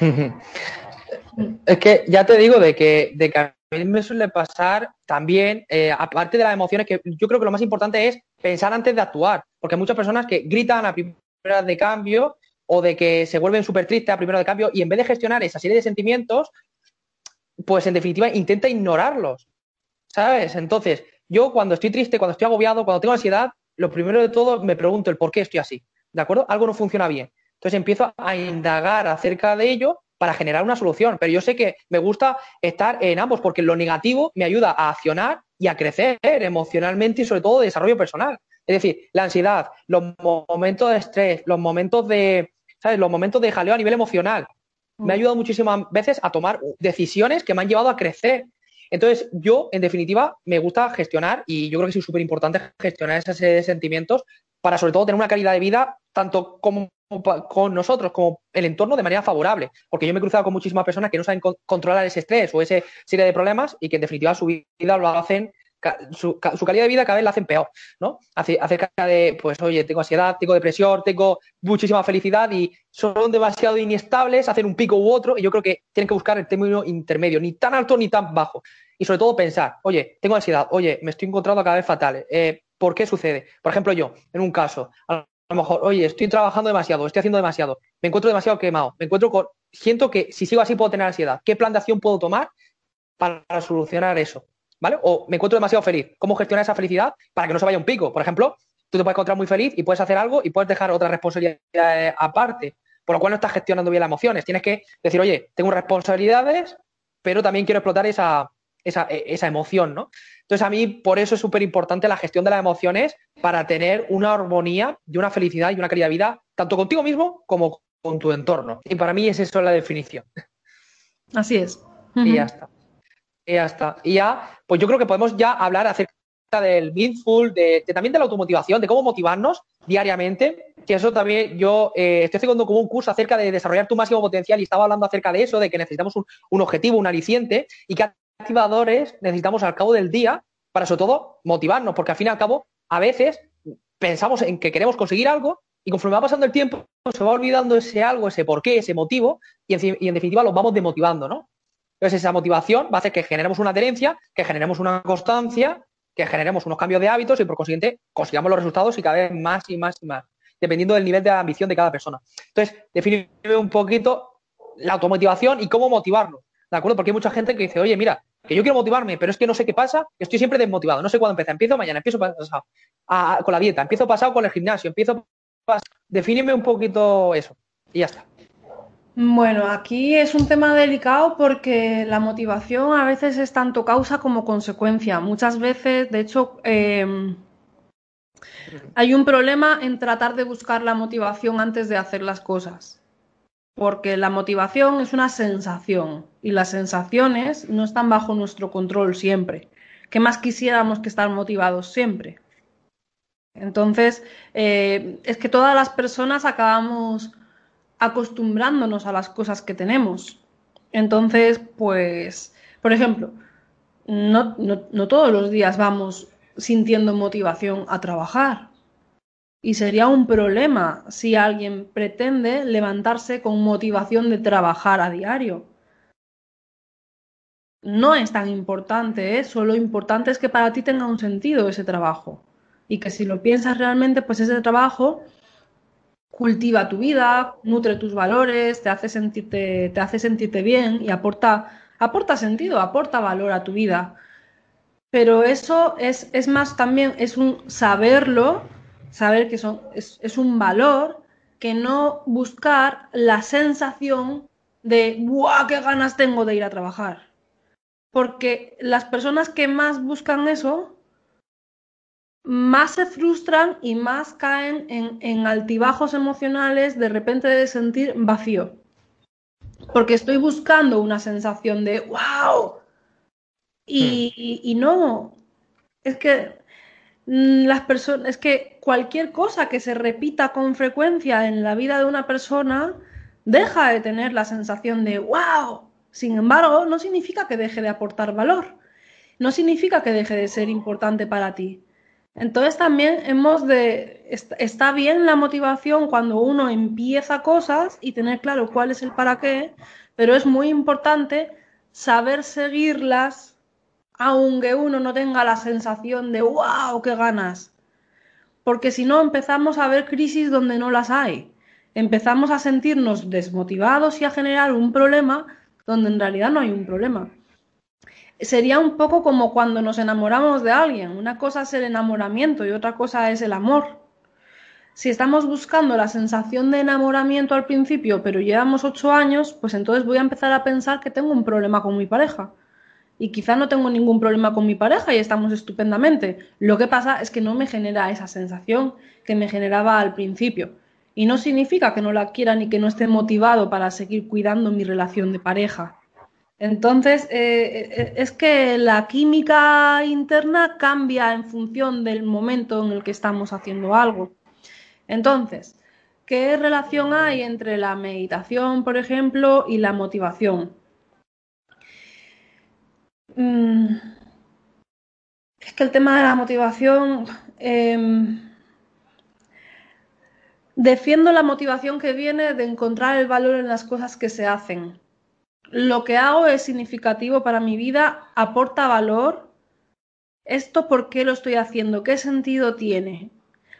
es que ya te digo de que, de a mí me suele pasar también, eh, aparte de las emociones, que yo creo que lo más importante es pensar antes de actuar, porque hay muchas personas que gritan a primeras de cambio o de que se vuelven súper tristes a primero de cambio y en vez de gestionar esa serie de sentimientos, pues en definitiva intenta ignorarlos, ¿sabes? Entonces, yo cuando estoy triste, cuando estoy agobiado, cuando tengo ansiedad, lo primero de todo me pregunto el por qué estoy así, ¿de acuerdo? Algo no funciona bien. Entonces empiezo a indagar acerca de ello para generar una solución, pero yo sé que me gusta estar en ambos porque lo negativo me ayuda a accionar y a crecer emocionalmente y sobre todo de desarrollo personal. Es decir, la ansiedad, los momentos de estrés, los momentos de, ¿sabes? Los momentos de jaleo a nivel emocional. Me ha mm. ayudado muchísimas veces a tomar decisiones que me han llevado a crecer. Entonces, yo, en definitiva, me gusta gestionar y yo creo que es súper importante gestionar esa serie de sentimientos para, sobre todo, tener una calidad de vida tanto como con nosotros como el entorno de manera favorable. Porque yo me he cruzado con muchísimas personas que no saben controlar ese estrés o esa serie de problemas y que, en definitiva, su vida lo hacen su, calidad de vida cada vez la hacen peor, ¿no? Acerca de, pues, oye, tengo ansiedad, tengo depresión, tengo muchísima felicidad y son demasiado inestables, hacen un pico u otro y yo creo que tienen que buscar el término intermedio, ni tan alto ni tan bajo. Y sobre todo pensar, oye, tengo ansiedad, oye, me estoy encontrando cada vez fatal, eh, ¿por qué sucede? Por ejemplo, yo, en un caso, a lo mejor, oye, estoy trabajando demasiado, estoy haciendo demasiado, me encuentro demasiado quemado, me encuentro con, siento que si sigo así puedo tener ansiedad, ¿qué plan de acción puedo tomar para solucionar eso? ¿Vale? O me encuentro demasiado feliz. ¿Cómo gestionar esa felicidad para que no se vaya un pico? Por ejemplo, tú te puedes encontrar muy feliz y puedes hacer algo y puedes dejar otra responsabilidad aparte, por lo cual no estás gestionando bien las emociones. Tienes que decir, oye, tengo responsabilidades, pero también quiero explotar esa, esa, emoción, ¿no? Entonces, a mí por eso es súper importante la gestión de las emociones para tener una armonía y una felicidad y una calidad de vida, tanto contigo mismo como con tu entorno. Y para mí es eso la definición. Así es. Y ya está. Y ya está. Y ya, pues yo creo que podemos ya hablar acerca del mindful, de, también de la automotivación, de cómo motivarnos diariamente. Que eso también yo eh, estoy haciendo como un curso acerca de desarrollar tu máximo potencial y estaba hablando acerca de eso, de que necesitamos un, objetivo, un aliciente y que activadores necesitamos al cabo del día para sobre todo motivarnos, porque al fin y al cabo a veces pensamos en que queremos conseguir algo y conforme va pasando el tiempo se va olvidando ese algo, ese por qué, ese motivo y en, y en definitiva los vamos demotivando, ¿no? Entonces, esa motivación va a hacer que generemos una adherencia, que generemos una constancia, que generemos unos cambios de hábitos y, por consiguiente, consigamos los resultados y cada vez más y más y más, dependiendo del nivel de ambición de cada persona. Entonces, definirme un poquito la automotivación y cómo motivarlo, ¿de acuerdo? Porque hay mucha gente que dice, oye, mira, que yo quiero motivarme, pero es que no sé qué pasa, estoy siempre desmotivado, no sé cuándo empezar, empiezo mañana, empiezo pasado con la dieta, empiezo pasado con el gimnasio, empiezo pasado, defíneme un poquito eso y ya está. Bueno, aquí es un tema delicado porque la motivación a veces es tanto causa como consecuencia. Muchas veces, de hecho, eh, hay un problema en tratar de buscar la motivación antes de hacer las cosas. Porque la motivación es una sensación y las sensaciones no están bajo nuestro control siempre. ¿Qué más quisiéramos que estar motivados siempre? Entonces, eh, es que todas las personas acabamos acostumbrándonos a las cosas que tenemos. Entonces, pues, por ejemplo, no, todos los días vamos sintiendo motivación a trabajar. Y sería un problema si alguien pretende levantarse con motivación de trabajar a diario. No es tan importante, ¿eh? solo importante es que para ti tenga un sentido ese trabajo. Y que si lo piensas realmente, pues ese trabajo cultiva tu vida, nutre tus valores, te hace sentirte, te hace sentirte bien y aporta, aporta sentido, aporta valor a tu vida. Pero eso es, es más también, es un saberlo, saber que son, es, es un valor que no buscar la sensación de, ¡buah, qué ganas tengo de ir a trabajar! Porque las personas que más buscan eso, más se frustran y más caen en, en altibajos emocionales de repente de sentir vacío. Porque estoy buscando una sensación de, ¡wow! Y, y, no, es que mm, las personas, es que cualquier cosa que se repita con frecuencia en la vida de una persona deja de tener la sensación de wow. Sin embargo, no significa que deje de aportar valor, no significa que deje de ser importante para ti. Entonces también hemos de, está bien la motivación cuando uno empieza cosas y tener claro cuál es el para qué, pero es muy importante saber seguirlas aunque uno no tenga la sensación de wow, qué ganas. Porque si no empezamos a ver crisis donde no las hay. Empezamos a sentirnos desmotivados y a generar un problema donde en realidad no hay un problema. Sería un poco como cuando nos enamoramos de alguien. Una cosa es el enamoramiento y otra cosa es el amor. Si estamos buscando la sensación de enamoramiento al principio, pero llevamos ocho años, pues entonces voy a empezar a pensar que tengo un problema con mi pareja y quizá no tengo ningún problema con mi pareja y estamos estupendamente. Lo que pasa es que no me genera esa sensación que me generaba al principio. Y no significa que no la quiera ni que no esté motivado para seguir cuidando mi relación de pareja. Entonces, eh, eh, es que la química interna cambia en función del momento en el que estamos haciendo algo. Entonces, ¿qué relación hay entre la meditación, por ejemplo, y la motivación? Mm, es que el tema de la motivación, em, defiendo la motivación que viene de encontrar el valor en las cosas que se hacen. Lo que hago es significativo para mi vida, aporta valor. ¿Esto por qué lo estoy haciendo? ¿Qué sentido tiene?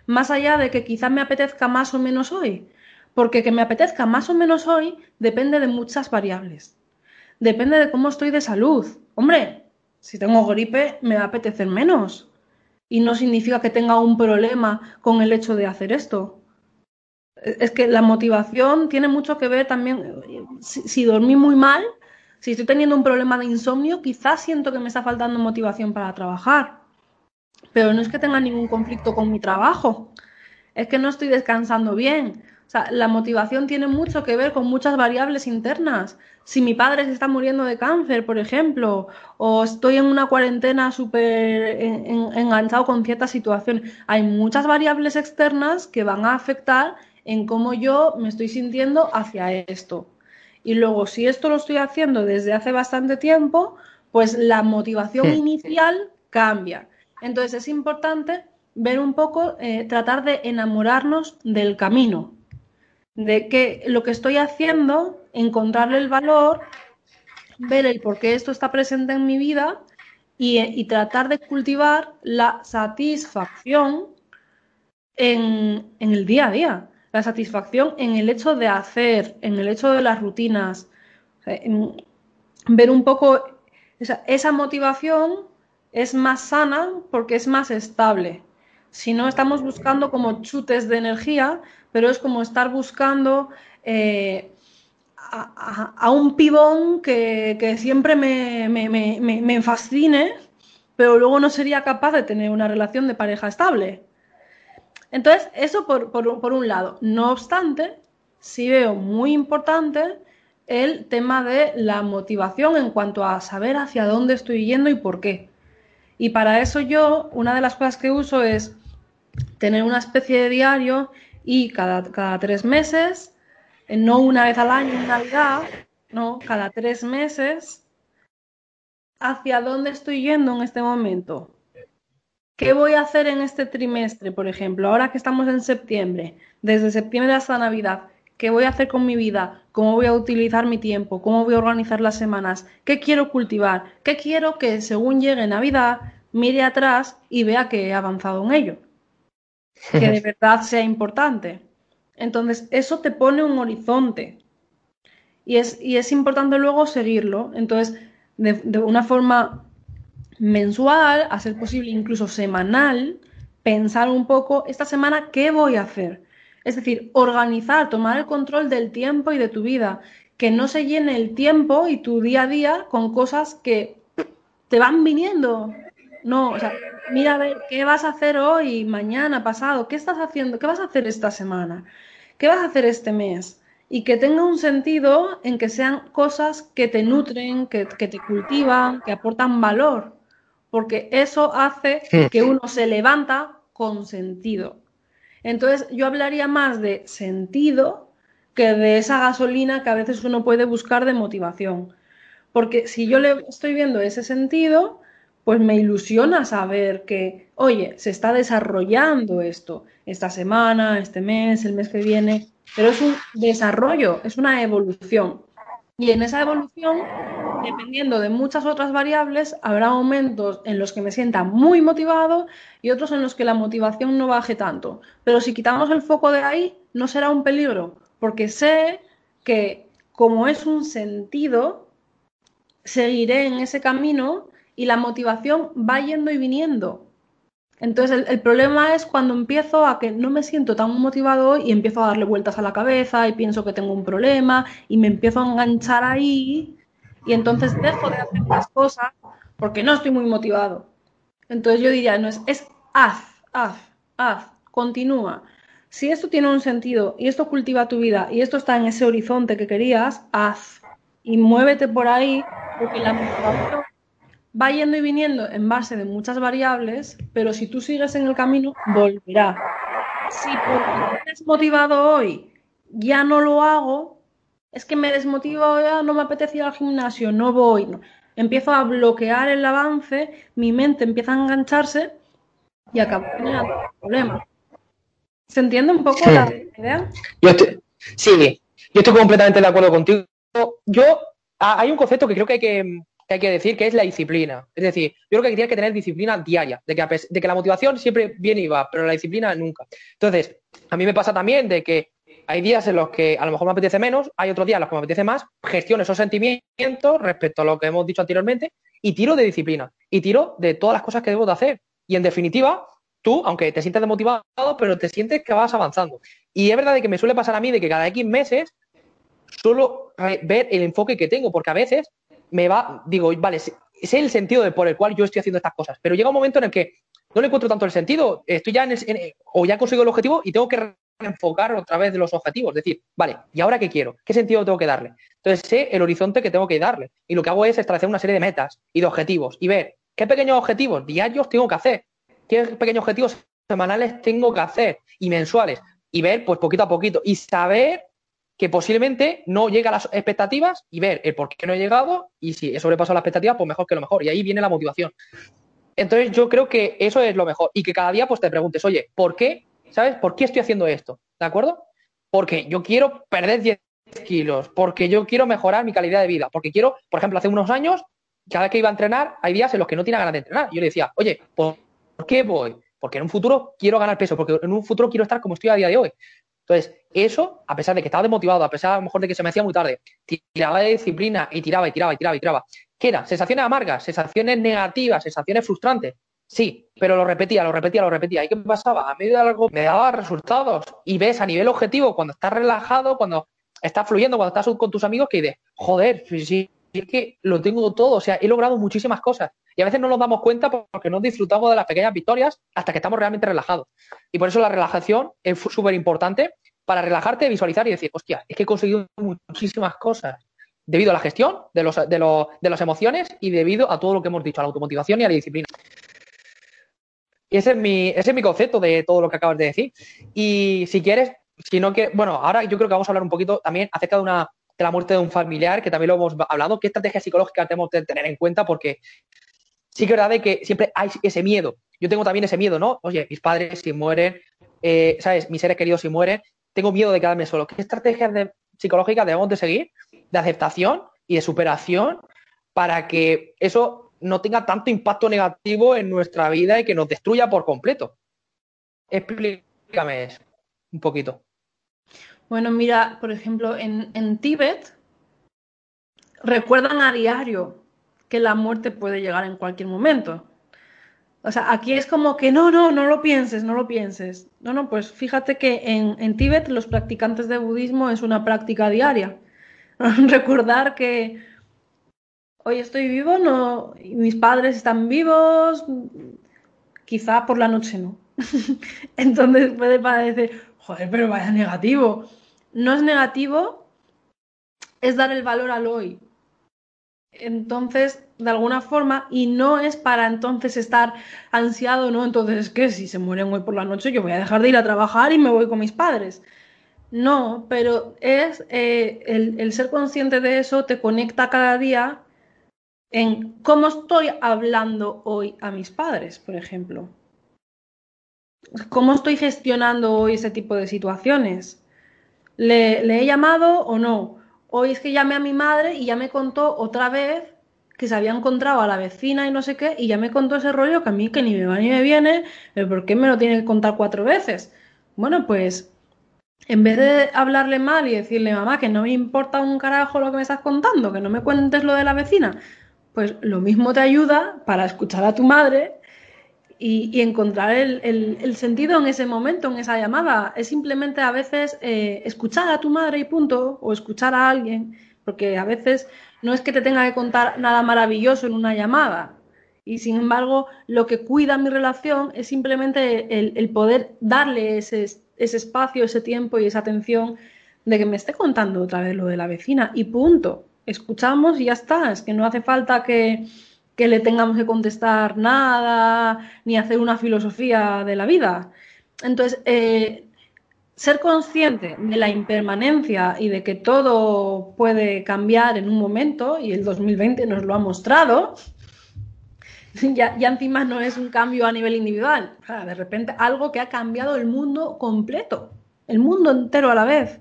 Más allá de que quizá me apetezca más o menos hoy. Porque que me apetezca más o menos hoy depende de muchas variables. Depende de cómo estoy de salud, Hombre, si tengo gripe me va a apetecer menos. Y no significa que tenga un problema con el hecho de hacer esto. Es que la motivación tiene mucho que ver también, si, dormí muy mal, si estoy teniendo un problema de insomnio, quizás siento que me está faltando motivación para trabajar. Pero no es que tenga ningún conflicto con mi trabajo, es que no estoy descansando bien. O sea, la motivación tiene mucho que ver con muchas variables internas. Si mi padre se está muriendo de cáncer, por ejemplo, o estoy en una cuarentena súper enganchado con ciertas situaciones, hay muchas variables externas que van a afectar en cómo yo me estoy sintiendo hacia esto. Y luego, si esto lo estoy haciendo desde hace bastante tiempo, pues la motivación inicial cambia. Entonces es importante ver un poco, eh, tratar de enamorarnos del camino, de que lo que estoy haciendo, encontrarle el valor, ver el por qué esto está presente en mi vida y, tratar de cultivar la satisfacción en, el día a día, la satisfacción en el hecho de hacer, en el hecho de las rutinas, ver un poco esa, motivación es más sana porque es más estable. Si no, estamos buscando como chutes de energía, pero es como estar buscando eh, a, un pibón que, que siempre me, me, me, me, fascine, pero luego no sería capaz de tener una relación de pareja estable. Entonces, eso por, por, por un lado. No obstante, sí veo muy importante el tema de la motivación en cuanto a saber hacia dónde estoy yendo y por qué. Y para eso yo, una de las cosas que uso es tener una especie de diario y cada, cada tres meses, eh, no una vez al año en Navidad, no, cada tres meses, hacia dónde estoy yendo en este momento. ¿Qué voy a hacer en este trimestre, por ejemplo? Ahora que estamos en septiembre, desde septiembre hasta Navidad, ¿qué voy a hacer con mi vida? ¿Cómo voy a utilizar mi tiempo? ¿Cómo voy a organizar las semanas? ¿Qué quiero cultivar? ¿Qué quiero que según llegue Navidad mire atrás y vea que he avanzado en ello? Que de verdad sea importante. Entonces, eso te pone un horizonte. Y es, y es importante luego seguirlo. Entonces, de, de una forma mensual, a ser posible incluso semanal, pensar un poco, esta semana, ¿qué voy a hacer? Es decir, organizar, tomar el control del tiempo y de tu vida, que no se llene el tiempo y tu día a día con cosas que te van viniendo. No, o sea, mira a ver qué vas a hacer hoy, mañana, pasado, qué estás haciendo, qué vas a hacer esta semana, qué vas a hacer este mes y que tenga un sentido en que sean cosas que te nutren, que, que te cultivan, que aportan valor porque eso hace que uno se levanta con sentido. Entonces yo hablaría más de sentido que de esa gasolina que a veces uno puede buscar de motivación. Porque si yo le estoy viendo ese sentido, pues me ilusiona saber que, oye, se está desarrollando esto esta semana, este mes, el mes que viene, pero es un desarrollo, es una evolución. Y en esa evolución, dependiendo de muchas otras variables, habrá momentos en los que me sienta muy motivado y otros en los que la motivación no baje tanto. Pero si quitamos el foco de ahí, no será un peligro, porque sé que como es un sentido, seguiré en ese camino y la motivación va yendo y viniendo. Entonces, el, el, problema es cuando empiezo a que no me siento tan motivado y empiezo a darle vueltas a la cabeza y pienso que tengo un problema y me empiezo a enganchar ahí y entonces dejo de hacer las cosas porque no estoy muy motivado. Entonces yo diría, no es, es haz, haz, haz, continúa. Si esto tiene un sentido y esto cultiva tu vida y esto está en ese horizonte que querías, haz y muévete por ahí porque la motivación va yendo y viniendo en base de muchas variables, pero si tú sigues en el camino, volverá. Si porque te desmotivado hoy ya no lo hago, es que me desmotiva, ya no me apetece ir al gimnasio, no voy. No. Empiezo a bloquear el avance, mi mente empieza a engancharse y acabo generando problemas. ¿Se entiende un poco sí. la idea? Yo estoy, sí, yo estoy completamente de acuerdo contigo. Yo, ah, hay un concepto que creo que hay que que hay que decir que es la disciplina. Es decir, yo creo que tiene que tener disciplina diaria, de que, de que la motivación siempre viene y va, pero la disciplina nunca. Entonces, a mí me pasa también de que hay días en los que a lo mejor me apetece menos, hay otros días en los que me apetece más, gestiono esos sentimientos respecto a lo que hemos dicho anteriormente y tiro de disciplina y tiro de todas las cosas que debo de hacer. Y en definitiva, tú, aunque te sientas desmotivado, pero te sientes que vas avanzando. Y es verdad de que me suele pasar a mí de que cada X meses suelo ver el enfoque que tengo, porque a veces me va, digo, vale, sé el sentido por el cual yo estoy haciendo estas cosas, pero llega un momento en el que no le encuentro tanto el sentido, estoy ya en, el, o ya consigo el objetivo y tengo que enfocar otra vez los objetivos, decir, vale, ¿y ahora qué quiero? ¿Qué sentido tengo que darle? Entonces sé el horizonte que tengo que darle y lo que hago es establecer una serie de metas y de objetivos y ver qué pequeños objetivos diarios tengo que hacer, qué pequeños objetivos semanales tengo que hacer y mensuales y ver pues poquito a poquito y saber que posiblemente no llega a las expectativas y ver el por qué no he llegado y si he sobrepasado las expectativas, pues mejor que lo mejor. Y ahí viene la motivación. Entonces yo creo que eso es lo mejor y que cada día pues te preguntes, oye, ¿por qué? ¿Sabes? ¿Por qué estoy haciendo esto? ¿De acuerdo? Porque yo quiero perder 10 kilos, porque yo quiero mejorar mi calidad de vida, porque quiero, por ejemplo, hace unos años, cada vez que iba a entrenar, hay días en los que no tenía ganas de entrenar. Yo le decía, oye, ¿por qué voy? Porque en un futuro quiero ganar peso, porque en un futuro quiero estar como estoy a día de hoy. Entonces, eso, a pesar de que estaba desmotivado, a pesar a lo mejor de que se me hacía muy tarde, tiraba de disciplina y tiraba y tiraba y tiraba y tiraba. ¿Qué era? Sensaciones amargas, sensaciones negativas, sensaciones frustrantes. Sí, pero lo repetía, lo repetía, lo repetía. ¿Y qué pasaba? A medio de algo me daba resultados. Y ves a nivel objetivo, cuando estás relajado, cuando estás fluyendo, cuando estás con tus amigos, que dices, joder, sí, es que lo tengo todo, o sea, he logrado muchísimas cosas. Y a veces no nos damos cuenta porque no disfrutamos de las pequeñas victorias hasta que estamos realmente relajados. Y por eso la relajación es súper importante para relajarte, visualizar y decir, hostia, es que he conseguido muchísimas cosas debido a la gestión de, los, de, de las emociones y debido a todo lo que hemos dicho, a la automotivación y a la disciplina. Y ese es mi, ese es mi concepto de todo lo que acabas de decir. Y si quieres, si no que, bueno, ahora yo creo que vamos a hablar un poquito también acerca de una de la muerte de un familiar, que también lo hemos hablado, qué estrategias psicológicas tenemos que tener en cuenta, porque sí que es verdad que siempre hay ese miedo. Yo tengo también ese miedo, ¿no? Oye, mis padres si mueren, eh, ¿sabes? Mis seres queridos si mueren, tengo miedo de quedarme solo. ¿Qué estrategias psicológicas debemos de seguir de aceptación y de superación para que eso no tenga tanto impacto negativo en nuestra vida y que nos destruya por completo? Explícame eso un poquito. Bueno, mira, por ejemplo, en, en Tíbet recuerdan a diario que la muerte puede llegar en cualquier momento. O sea, aquí es como que no, no, no lo pienses, no lo pienses. No, no, pues fíjate que en, en Tíbet los practicantes de budismo es una práctica diaria. Recordar que hoy estoy vivo, no, mis padres están vivos, quizá por la noche no. Entonces puede parecer, joder, pero vaya negativo. No es negativo, es dar el valor al hoy. Entonces, de alguna forma, y no es para entonces estar ansiado, ¿no? Entonces, es que si se mueren hoy por la noche, yo voy a dejar de ir a trabajar y me voy con mis padres. No, pero es eh, el, el ser consciente de eso te conecta cada día en cómo estoy hablando hoy a mis padres, por ejemplo. ¿Cómo estoy gestionando hoy ese tipo de situaciones? ¿Le, ¿Le, he llamado o no? Hoy es que llamé a mi madre y ya me contó otra vez que se había encontrado a la vecina y no sé qué, y ya me contó ese rollo que a mí que ni me va ni me viene, pero ¿por qué me lo tiene que contar cuatro veces? Bueno, pues en vez de hablarle mal y decirle, mamá, que no me importa un carajo lo que me estás contando, que no me cuentes lo de la vecina, pues lo mismo te ayuda para escuchar a tu madre y, encontrar el, sentido en ese momento, en esa llamada. Es simplemente a veces eh, escuchar a tu madre y punto, o escuchar a alguien, porque a veces no es que te tenga que contar nada maravilloso en una llamada. Y sin embargo, lo que cuida mi relación es simplemente el, poder darle ese espacio, ese tiempo y esa atención de que me esté contando otra vez lo de la vecina y punto. Escuchamos y ya está. Es que no hace falta que, que le tengamos que contestar nada ni hacer una filosofía de la vida. Entonces, eh, ser consciente de la impermanencia y de que todo puede cambiar en un momento, y el 2020 nos lo ha mostrado, ya, ya encima no es un cambio a nivel individual, de repente algo que ha cambiado el mundo completo, el mundo entero a la vez.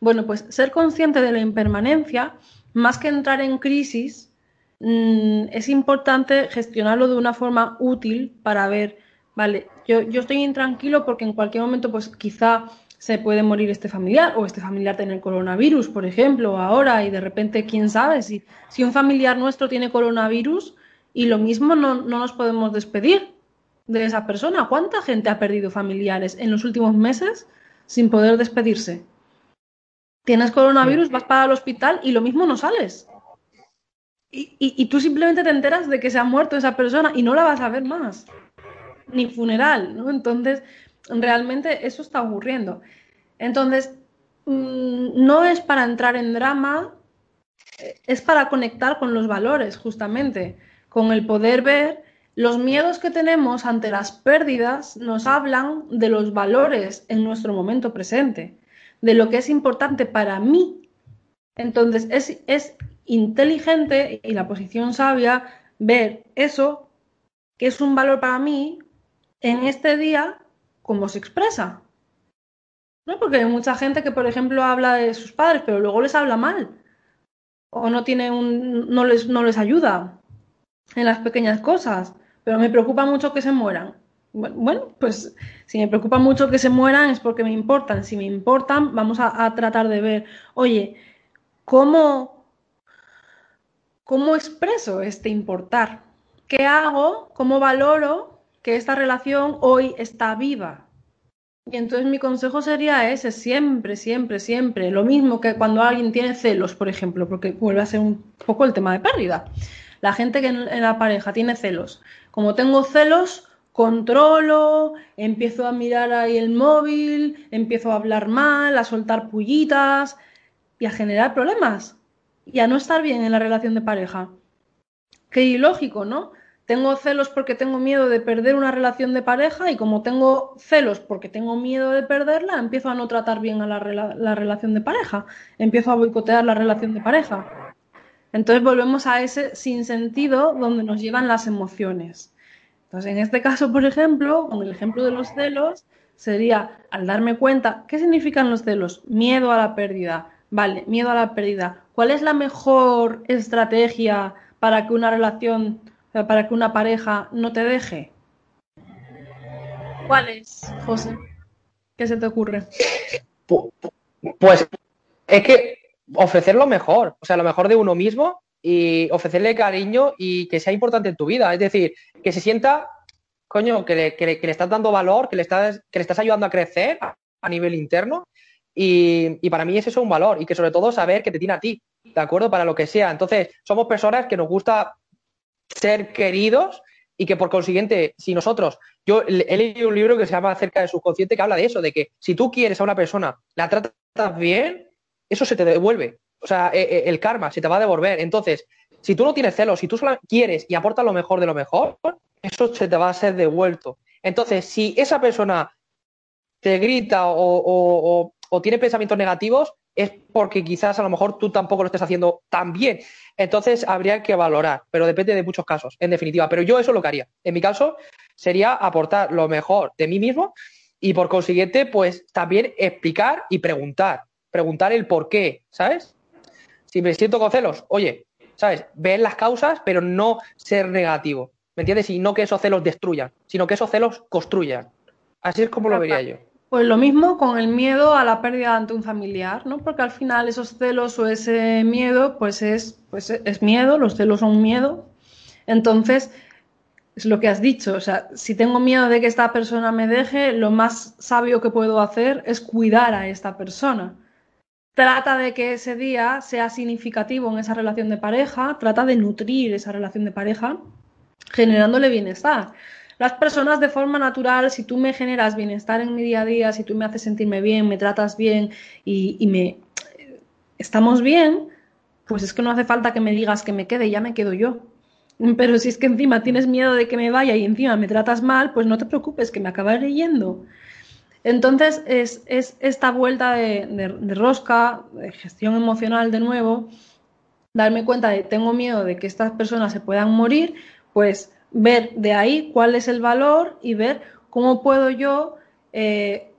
Bueno, pues ser consciente de la impermanencia, más que entrar en crisis, mmm, es importante gestionarlo de una forma útil para ver, vale, yo, yo estoy intranquilo porque en cualquier momento, pues quizá se puede morir este familiar o este familiar tiene coronavirus, por ejemplo, ahora y de repente, quién sabe, si, si un familiar nuestro tiene coronavirus y lo mismo no, no nos podemos despedir de esa persona. ¿Cuánta gente ha perdido familiares en los últimos meses sin poder despedirse? Tienes coronavirus, vas para el hospital y lo mismo no sales. Y, y, y, tú simplemente te enteras de que se ha muerto esa persona y no la vas a ver más. Ni funeral, ¿no? Entonces, realmente eso está ocurriendo. Entonces, mmm, no es para entrar en drama, es para conectar con los valores, justamente, con el poder ver los miedos que tenemos ante las pérdidas, nos hablan de los valores en nuestro momento presente, de lo que es importante para mí. Entonces, es, es inteligente y la posición sabia ver eso, que es un valor para mí, en este día cómo se expresa. ¿No? Porque hay mucha gente que, por ejemplo, habla de sus padres, pero luego les habla mal. O no tiene un. no les, no les ayuda en las pequeñas cosas. Pero me preocupa mucho que se mueran. Bueno, pues si me preocupa mucho que se mueran es porque me importan. Si me importan, vamos a, tratar de ver, oye, ¿cómo, ¿cómo expreso este importar? ¿Qué hago? ¿Cómo valoro que esta relación hoy está viva? Y entonces mi consejo sería ese, siempre, siempre, siempre. Lo mismo que cuando alguien tiene celos, por ejemplo, porque vuelve a ser un poco el tema de pérdida. La gente que en la pareja tiene celos. Como tengo celos, controlo, empiezo a mirar ahí el móvil, empiezo a hablar mal, a soltar pullitas y a generar problemas y a no estar bien en la relación de pareja. Qué ilógico, ¿no? Tengo celos porque tengo miedo de perder una relación de pareja y como tengo celos porque tengo miedo de perderla, empiezo a no tratar bien a la, la relación de pareja, empiezo a boicotear la relación de pareja. Entonces volvemos a ese sinsentido donde nos llevan las emociones. Entonces, en este caso, por ejemplo, con el ejemplo de los celos, sería al darme cuenta, ¿qué significan los celos? Miedo a la pérdida. Vale, miedo a la pérdida. ¿Cuál es la mejor estrategia para que una relación, para que una pareja no te deje? ¿Cuál es, José? ¿Qué se te ocurre? Pues es que ofrecer lo mejor, o sea, lo mejor de uno mismo y ofrecerle cariño y que sea importante en tu vida. Es decir, que se sienta, coño, que le, que estás dando valor, que le estás, que le estás ayudando a crecer a, nivel interno. Y, y, para mí es eso un valor y que sobre todo saber que te tiene a ti, ¿de acuerdo? Para lo que sea. Entonces, somos personas que nos gusta ser queridos y que por consiguiente, si nosotros, yo he leído un libro que se llama Acerca del subconsciente que habla de eso, de que si tú quieres a una persona, la tratas bien, eso se te devuelve o sea, eh, eh, el karma se te va a devolver. Entonces, si tú no tienes celos, si tú solo quieres y aportas lo mejor de lo mejor, eso se te va a ser devuelto. Entonces, si esa persona te grita o, tiene pensamientos negativos, es porque quizás a lo mejor tú tampoco lo estés haciendo tan bien. Entonces, habría que valorar, pero depende de muchos casos, en definitiva. Pero yo eso lo que haría. En mi caso, sería aportar lo mejor de mí mismo y por consiguiente, pues también explicar y preguntar. Preguntar el por qué, ¿sabes? Si me siento con celos, oye, ¿sabes? Ver las causas, pero no ser negativo. ¿Me entiendes? Y no que esos celos destruyan, sino que esos celos construyan. Así es como lo vería yo. Pues lo mismo con el miedo a la pérdida ante un familiar, ¿no? Porque al final esos celos o ese miedo, pues es, pues es miedo, los celos son miedo. Entonces, es lo que has dicho, o sea, si tengo miedo de que esta persona me deje, lo más sabio que puedo hacer es cuidar a esta persona trata de que ese día sea significativo en esa relación de pareja, trata de nutrir esa relación de pareja, generándole bienestar. Las personas de forma natural, si tú me generas bienestar en mi día a día, si tú me haces sentirme bien, me tratas bien y, me estamos bien, pues es que no hace falta que me digas que me quede, ya me quedo yo. Pero si es que encima tienes miedo de que me vaya y encima me tratas mal, pues no te preocupes, que me acabaré yendo. Entonces, es, esta vuelta de, rosca, de gestión emocional de nuevo, darme cuenta de tengo miedo de que estas personas se puedan morir, pues ver de ahí cuál es el valor y ver cómo puedo yo eh,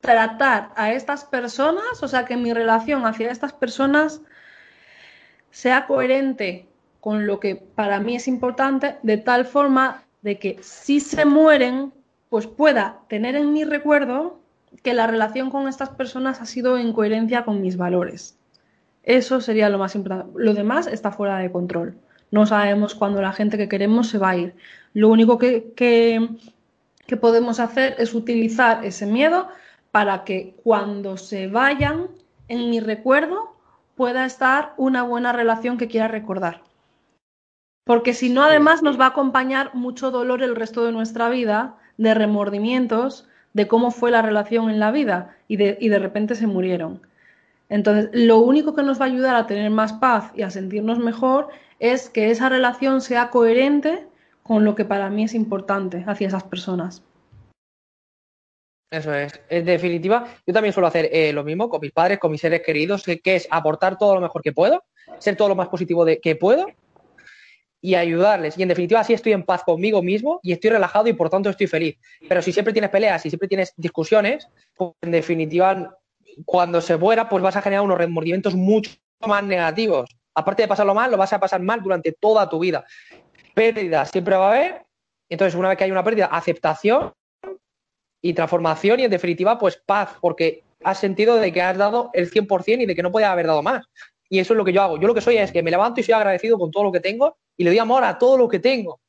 tratar a estas personas, o sea, que mi relación hacia estas personas sea coherente con lo que para mí es importante, de tal forma de que si se mueren, pues pueda tener en mi recuerdo que la relación con estas personas ha sido en coherencia con mis valores. Eso sería lo más importante. Lo demás está fuera de control. No sabemos cuándo la gente que queremos se va a ir. Lo único que, que, que podemos hacer es utilizar ese miedo para que cuando se vayan, en mi recuerdo, pueda estar una buena relación que quiera recordar. Porque si no, además nos va a acompañar mucho dolor el resto de nuestra vida de remordimientos de cómo fue la relación en la vida y de, y de repente se murieron. Entonces, lo único que nos va a ayudar a tener más paz y a sentirnos mejor es que esa relación sea coherente con lo que para mí es importante hacia esas personas. Eso es. En definitiva, yo también suelo hacer eh, lo mismo con mis padres, con mis seres queridos, que, es aportar todo lo mejor que puedo, ser todo lo más positivo de, que puedo y ayudarles. Y en definitiva, así estoy en paz conmigo mismo y estoy relajado y por tanto estoy feliz. Pero si siempre tienes peleas y siempre tienes discusiones, pues en definitiva, cuando se muera, pues vas a generar unos remordimientos mucho más negativos. Aparte de pasarlo mal, lo vas a pasar mal durante toda tu vida. Pérdida siempre va a haber Entonces, una vez que hay una pérdida, aceptación y transformación y en definitiva, pues paz, porque has sentido de que has dado el 100% y de que no podía haber dado más. Y eso es lo que yo hago. Yo lo que soy es que me levanto y soy agradecido con todo lo que tengo y le doy amor a todo lo que tengo.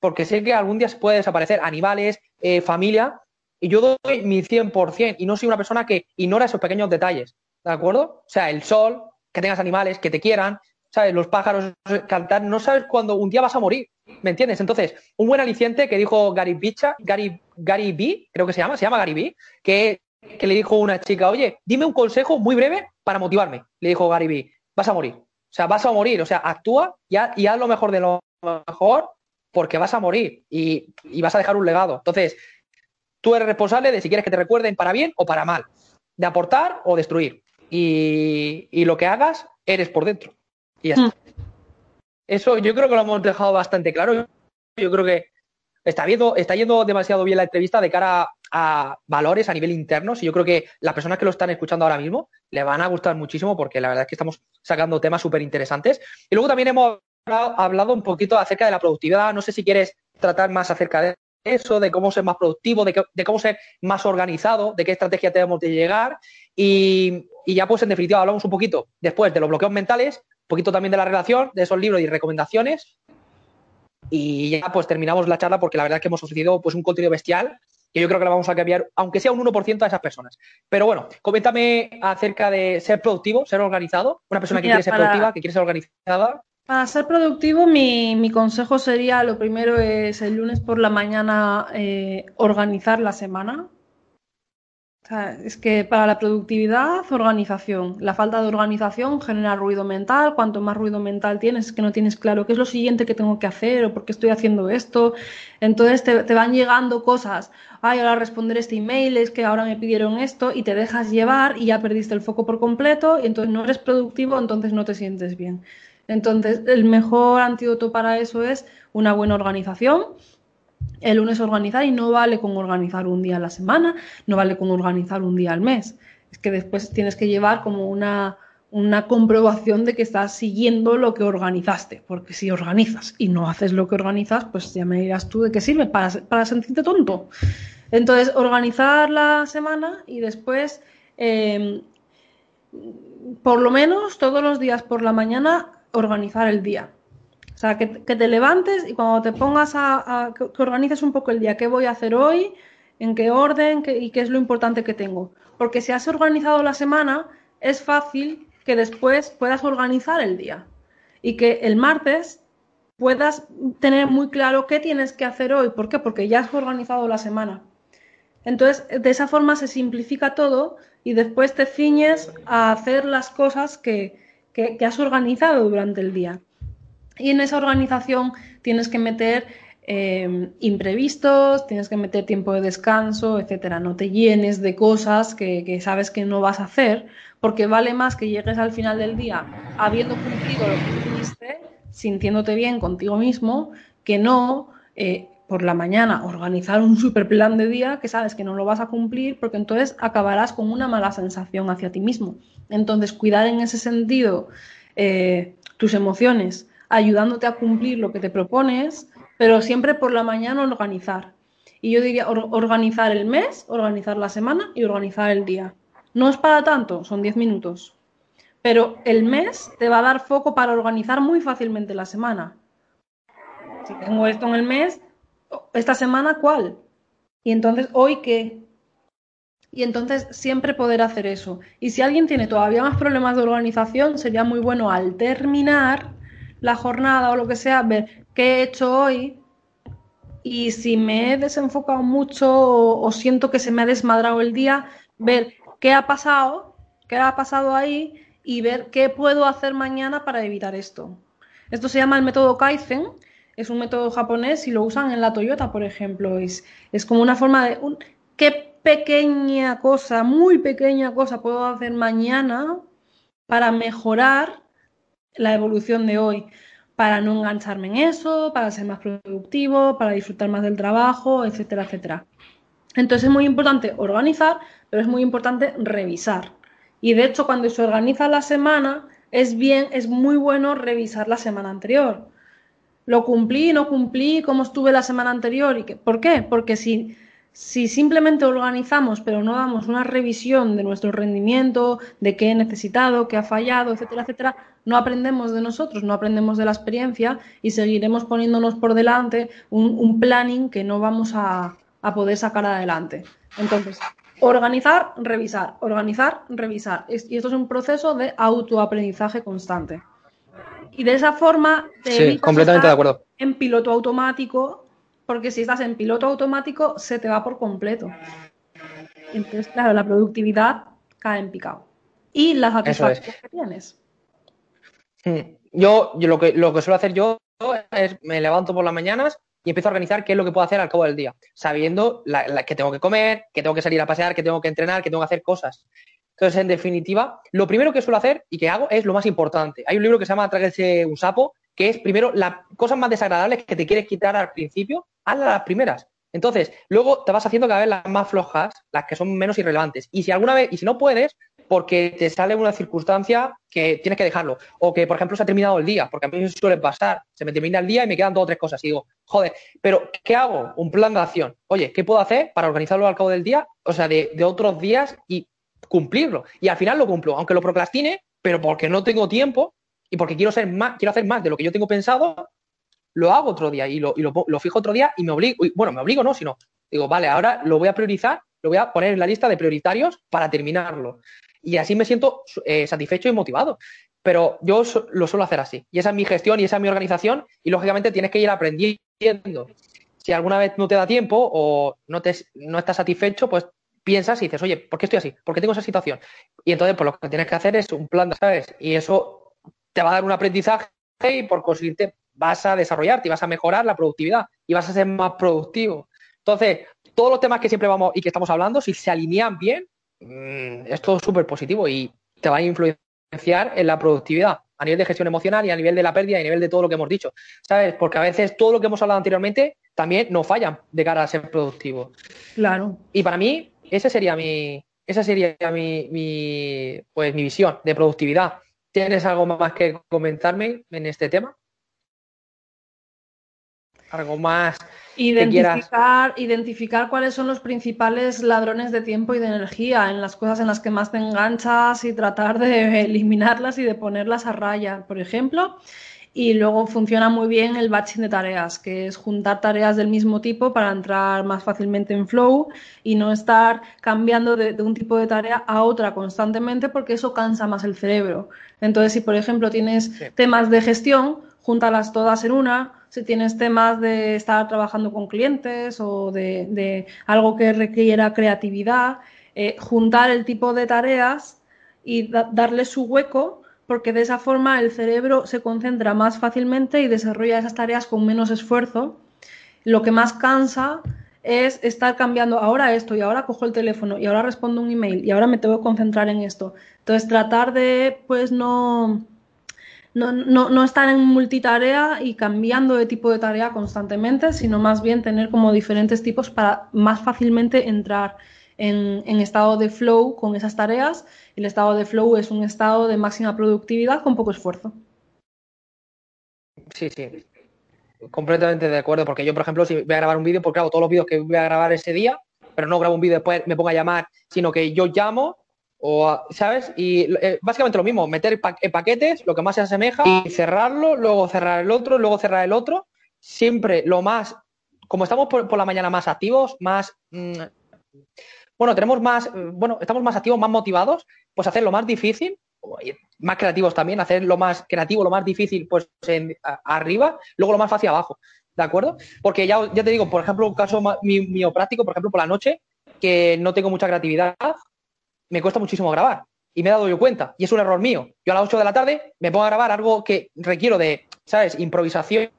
Porque sé que algún día se puede desaparecer animales, eh, familia, y yo doy mi 100% y no soy una persona que ignora esos pequeños detalles. ¿De acuerdo? O sea, el sol, que tengas animales, que te quieran, ¿sabes? Los pájaros cantar, no sabes cuándo un día vas a morir, ¿me entiendes? Entonces, un buen aliciente que dijo Gary Bicha, Gary, Gary B, creo que se llama, se llama Gary B, que, que le dijo una chica, oye, dime un consejo muy breve para motivarme. Le dijo Gary B, vas a morir. O sea, vas a morir, o sea, actúa y haz, y haz lo mejor de lo mejor porque vas a morir y, y vas a dejar un legado. Entonces, tú eres responsable de si quieres que te recuerden para bien o para mal, de aportar o destruir. Y, y lo que hagas, eres por dentro. Y ya está. Eso yo creo que lo hemos dejado bastante claro. Yo creo que está, viendo, está yendo demasiado bien la entrevista de cara a valores a nivel interno. Y yo creo que las personas que lo están escuchando ahora mismo le van a gustar muchísimo porque la verdad es que estamos sacando temas súper interesantes. Y luego también hemos hablado un poquito acerca de la productividad. No sé si quieres tratar más acerca de eso, de cómo ser más productivo, de, cómo ser más organizado, de qué estrategia tenemos de llegar. Y, y, ya pues en definitiva hablamos un poquito después de los bloqueos mentales, un poquito también de la relación, de esos libros y recomendaciones. Y ya pues terminamos la charla porque la verdad es que hemos ofrecido pues un contenido bestial que yo creo que lo vamos a cambiar, aunque sea un 1% a esas personas. Pero bueno, coméntame acerca de ser productivo, ser organizado, una persona que quiere ser para- productiva, que quiere ser organizada. Para ser productivo, mi, mi consejo sería, lo primero es el lunes por la mañana eh, organizar la semana. Sea, es que para la productividad, organización. La falta de organización genera ruido mental. Cuanto más ruido mental tienes, es que no tienes claro qué es lo siguiente que tengo que hacer o por qué estoy haciendo esto. Entonces te, te van llegando cosas. Ay, ahora responder este email, es que ahora me pidieron esto y te dejas llevar y ya perdiste el foco por completo y entonces no eres productivo, entonces no te sientes bien. Entonces, el mejor antídoto para eso es una buena organización. El lunes organizar y no vale con organizar un día a la semana, no vale con organizar un día al mes. Es que después tienes que llevar como una, una comprobación de que estás siguiendo lo que organizaste, porque si organizas y no haces lo que organizas, pues ya me dirás tú de qué sirve para, para sentirte tonto. Entonces, organizar la semana y después, eh, por lo menos todos los días por la mañana, organizar el día. O sea, que, te levantes y cuando te pongas a, que, que organices un poco el día, qué voy a hacer hoy, en qué orden y qué es lo importante que tengo. Porque si has organizado la semana, es fácil que después puedas organizar el día y que el martes puedas tener muy claro qué tienes que hacer hoy. ¿Por qué? Porque ya has organizado la semana. Entonces, de esa forma se simplifica todo y después te ciñes a hacer las cosas que, que has organizado durante el día. Y en esa organización tienes que meter eh, imprevistos, tienes que meter tiempo de descanso, etcétera. No te llenes de cosas que, que, sabes que no vas a hacer, porque vale más que llegues al final del día habiendo cumplido lo que hiciste, sintiéndote bien contigo mismo, que no eh, por la mañana organizar un super plan de día que sabes que no lo vas a cumplir, porque entonces acabarás con una mala sensación hacia ti mismo. Entonces, cuidar en ese sentido eh, tus emociones ayudándote a cumplir lo que te propones, pero siempre por la mañana organizar. Y yo diría or organizar el mes, organizar la semana y organizar el día. No es para tanto, son 10 minutos. Pero el mes te va a dar foco para organizar muy fácilmente la semana. Si tengo esto en el mes, esta semana cuál? Y entonces, ¿hoy qué? Y entonces siempre poder hacer eso. Y si alguien tiene todavía más problemas de organización, sería muy bueno al terminar la jornada o lo que sea, ver qué he hecho hoy y si me he desenfocado mucho o, siento que se me ha desmadrado el día, ver qué ha pasado, qué ha pasado ahí y ver qué puedo hacer mañana para evitar esto. Esto se llama el método Kaizen, es un método japonés y lo usan en la Toyota, por ejemplo. Es, es como una forma de un, qué pequeña cosa, muy pequeña cosa puedo hacer mañana para mejorar la evolución de hoy, para no engancharme en eso, para ser más productivo, para disfrutar más del trabajo, etcétera, etcétera. Entonces es muy importante organizar, pero es muy importante revisar. Y de hecho, cuando se organiza la semana, es bien, es muy bueno revisar la semana anterior. lo cumplí, no cumplí, cómo estuve la semana anterior y qué. ¿Por qué? Porque si, si simplemente organizamos pero no damos una revisión de nuestro rendimiento, de qué he necesitado, qué ha fallado, etcétera, etcétera, no aprendemos de nosotros, no aprendemos de la experiencia y seguiremos poniéndonos por delante un, planning que no vamos a, a poder sacar adelante. Entonces, organizar, revisar, organizar, revisar. Y esto es un proceso de autoaprendizaje constante. Y de esa forma te sí, completamente de acuerdo. En piloto automático, porque si estás en piloto automático se te va por completo. Entonces, claro, la productividad cae en picado. Y la satisfacción que tienes. Yo, yo, lo, que, lo que suelo hacer yo es me levanto por las mañanas y empiezo a organizar qué es lo que puedo hacer al cabo del día, sabiendo que tengo que comer, que tengo que salir a pasear, que tengo que entrenar, que tengo que hacer cosas. Entonces, en definitiva, lo primero que suelo hacer y que hago es lo más importante. Hay un libro que se llama Tráguese un sapo, que es primero las cosas más desagradables que te quieres quitar al principio, hazlas las primeras. Entonces, luego te vas haciendo cada vez las más flojas, las que son menos irrelevantes. Y si alguna vez, y si no puedes, porque te sale una circunstancia que tienes que dejarlo. O que, por ejemplo, se ha terminado el día, porque a mí me suele pasar. Se me termina el día y me quedan dos o tres cosas. Y digo, joder, pero ¿qué hago? Un plan de acción. Oye, ¿qué puedo hacer para organizarlo al cabo del día? O sea, de, de otros días y cumplirlo. Y al final lo cumplo, aunque lo procrastine, pero porque no tengo tiempo y porque quiero, ser más, quiero hacer más de lo que yo tengo pensado, lo hago otro día y lo, y lo, fijo otro día y me obligo, bueno, me obligo no, sino digo, vale, ahora lo voy a priorizar, lo voy a poner en la lista de prioritarios para terminarlo. Y así me siento eh, satisfecho y motivado. Pero yo lo suelo hacer así. Y esa es mi gestión y esa es mi organización. Y lógicamente tienes que ir aprendiendo. Si alguna vez no te da tiempo o no, te, no estás satisfecho, pues piensas y dices, oye, ¿por qué estoy así? ¿Por qué tengo esa situación? Y entonces, pues lo que tienes que hacer es un plan, ¿sabes? Y eso te va a dar un aprendizaje y por conseguirte vas a desarrollarte y vas a mejorar la productividad y vas a ser más productivo. Entonces, todos los temas que siempre vamos y que estamos hablando, si se alinean bien, mm, es todo súper positivo y te va a influenciar en la productividad a nivel de gestión emocional y a nivel de la pérdida y a nivel de todo lo que hemos dicho, ¿sabes? Porque a veces todo lo que hemos hablado anteriormente también nos falla de cara a ser productivo. Claro. Y para mí, esa sería mi, esa sería mi, pues, mi visión de productividad. ¿Tienes algo más que comentarme en este tema? Algo más. Identificar, identificar cuáles son los principales ladrones de tiempo y de energía en las cosas en las que más te enganchas y tratar de eliminarlas y de ponerlas a raya. Por ejemplo, y luego funciona muy bien el batching de tareas, que es juntar tareas del mismo tipo para entrar más fácilmente en flow y no estar cambiando de, un tipo de tarea a otra constantemente porque eso cansa más el cerebro. Entonces, si por ejemplo tienes temas de gestión, júntalas todas en una. Si tienes temas de estar trabajando con clientes o de, algo que requiera creatividad, eh, juntar el tipo de tareas y darle su hueco porque de esa forma el cerebro se concentra más fácilmente y desarrolla esas tareas con menos esfuerzo. Lo que más cansa es estar cambiando ahora esto y ahora cojo el teléfono y ahora respondo un email y ahora me tengo que concentrar en esto. Entonces tratar de pues no, no, no, estar en multitarea y cambiando de tipo de tarea constantemente, sino más bien tener como diferentes tipos para más fácilmente entrar en, en estado de flow con esas tareas el estado de flow es un estado de máxima productividad con poco esfuerzo. Sí, sí. Completamente de acuerdo, porque yo, por ejemplo, si voy a grabar un vídeo, porque hago todos los vídeos que voy a grabar ese día, pero no grabo un vídeo después me pongo a llamar, sino que yo llamo, o, ¿sabes? Y eh, básicamente lo mismo, meter en paquetes, lo que más se asemeja, y cerrarlo, luego cerrar el otro, luego cerrar el otro. Siempre lo más, como estamos por, la mañana más activos, más... Mm, bueno, tenemos más, bueno, estamos más activos, más motivados, pues hacer lo más difícil, más creativos también, hacer lo más creativo, lo más difícil, pues arriba, luego lo más fácil abajo, ¿de acuerdo? Porque ya, ya te digo, por ejemplo, un caso mío práctico, por ejemplo, por la noche, que no tengo mucha creatividad, me cuesta muchísimo grabar. Y me he dado yo cuenta, y es un error mío. Yo a las 8 de la tarde me pongo a grabar algo que requiero de, ¿sabes?, improvisación,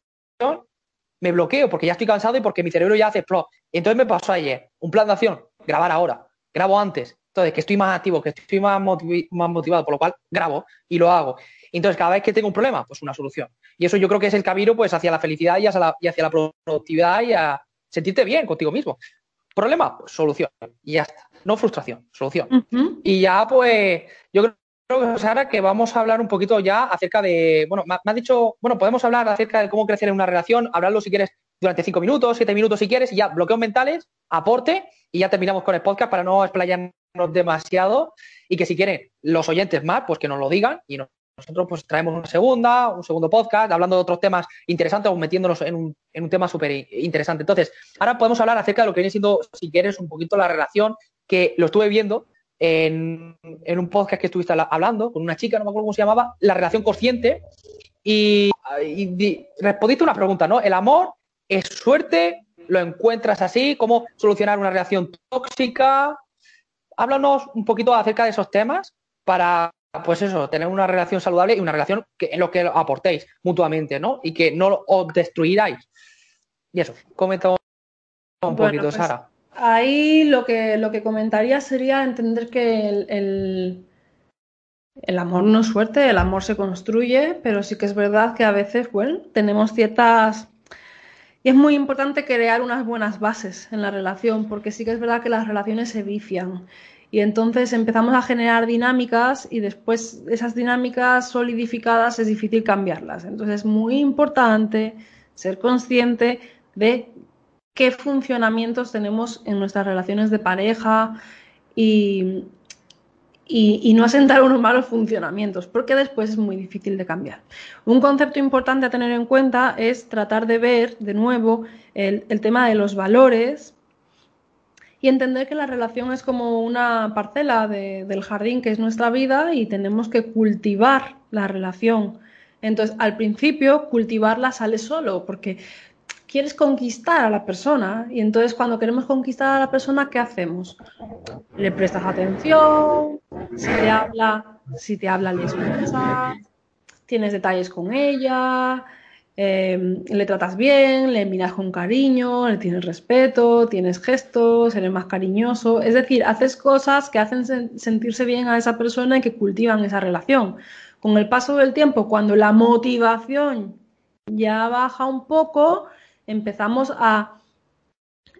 me bloqueo porque ya estoy cansado y porque mi cerebro ya hace plop. Entonces me pasó ayer, un plan de acción, grabar ahora, grabo antes. Entonces, que estoy más activo, que estoy más, más motivado, por lo cual grabo y lo hago. Entonces, cada vez que tengo un problema, pues una solución. Y eso yo creo que es el camino pues hacia la felicidad y hacia la, y hacia la productividad y a sentirte bien contigo mismo. Problema, pues, solución. Y ya está. No frustración, solución. Y ya, pues, yo creo creo, Sara, que vamos a hablar un poquito ya acerca de, bueno, me ha dicho, bueno, podemos hablar acerca de cómo crecer en una relación, hablarlo si quieres durante cinco minutos, siete minutos si quieres, y ya bloqueos mentales, aporte, y ya terminamos con el podcast para no explayarnos demasiado, y que si quieren los oyentes más, pues que nos lo digan, y nosotros pues traemos una segunda, un segundo podcast, hablando de otros temas interesantes o metiéndonos en un, en un tema súper interesante. Entonces, ahora podemos hablar acerca de lo que viene siendo, si quieres, un poquito la relación, que lo estuve viendo en, un podcast que estuviste hablando con una chica, no me acuerdo cómo se llamaba, la relación consciente, y, y respondiste una pregunta, ¿no? ¿El amor es suerte? ¿Lo encuentras así? ¿Cómo solucionar una relación tóxica? Háblanos un poquito acerca de esos temas para, pues eso, tener una relación saludable y una relación que, en lo que aportéis mutuamente, ¿no? Y que no os destruiráis. Y eso, comenta un poquito, pues, Sara. Ahí lo que, lo que comentaría sería entender que el, el, amor no es suerte, el amor se construye, pero sí que es verdad que a veces, bueno, tenemos ciertas... Y es muy importante crear unas buenas bases en la relación, porque sí que es verdad que las relaciones se vician. Y entonces empezamos a generar dinámicas y después esas dinámicas solidificadas es difícil cambiarlas. Entonces es muy importante ser consciente de qué funcionamientos tenemos en nuestras relaciones de pareja y, no asentar unos malos funcionamientos, porque después es muy difícil de cambiar. Un concepto importante a tener en cuenta es tratar de ver de nuevo el, tema de los valores y entender que la relación es como una parcela del jardín que es nuestra vida y tenemos que cultivar la relación. Entonces, al principio, cultivarla sale solo, porque quieres conquistar a la persona y entonces cuando queremos conquistar a la persona, ¿qué hacemos? Le prestas atención, si te habla, si te habla le escuchas, tienes detalles con ella, em, le tratas bien, le miras con cariño, le tienes respeto, tienes gestos, eres más cariñoso, es decir, haces cosas que hacen sentirse bien a esa persona y que cultivan esa relación. Con el paso del tiempo, cuando la motivación ya baja un poco, empezamos a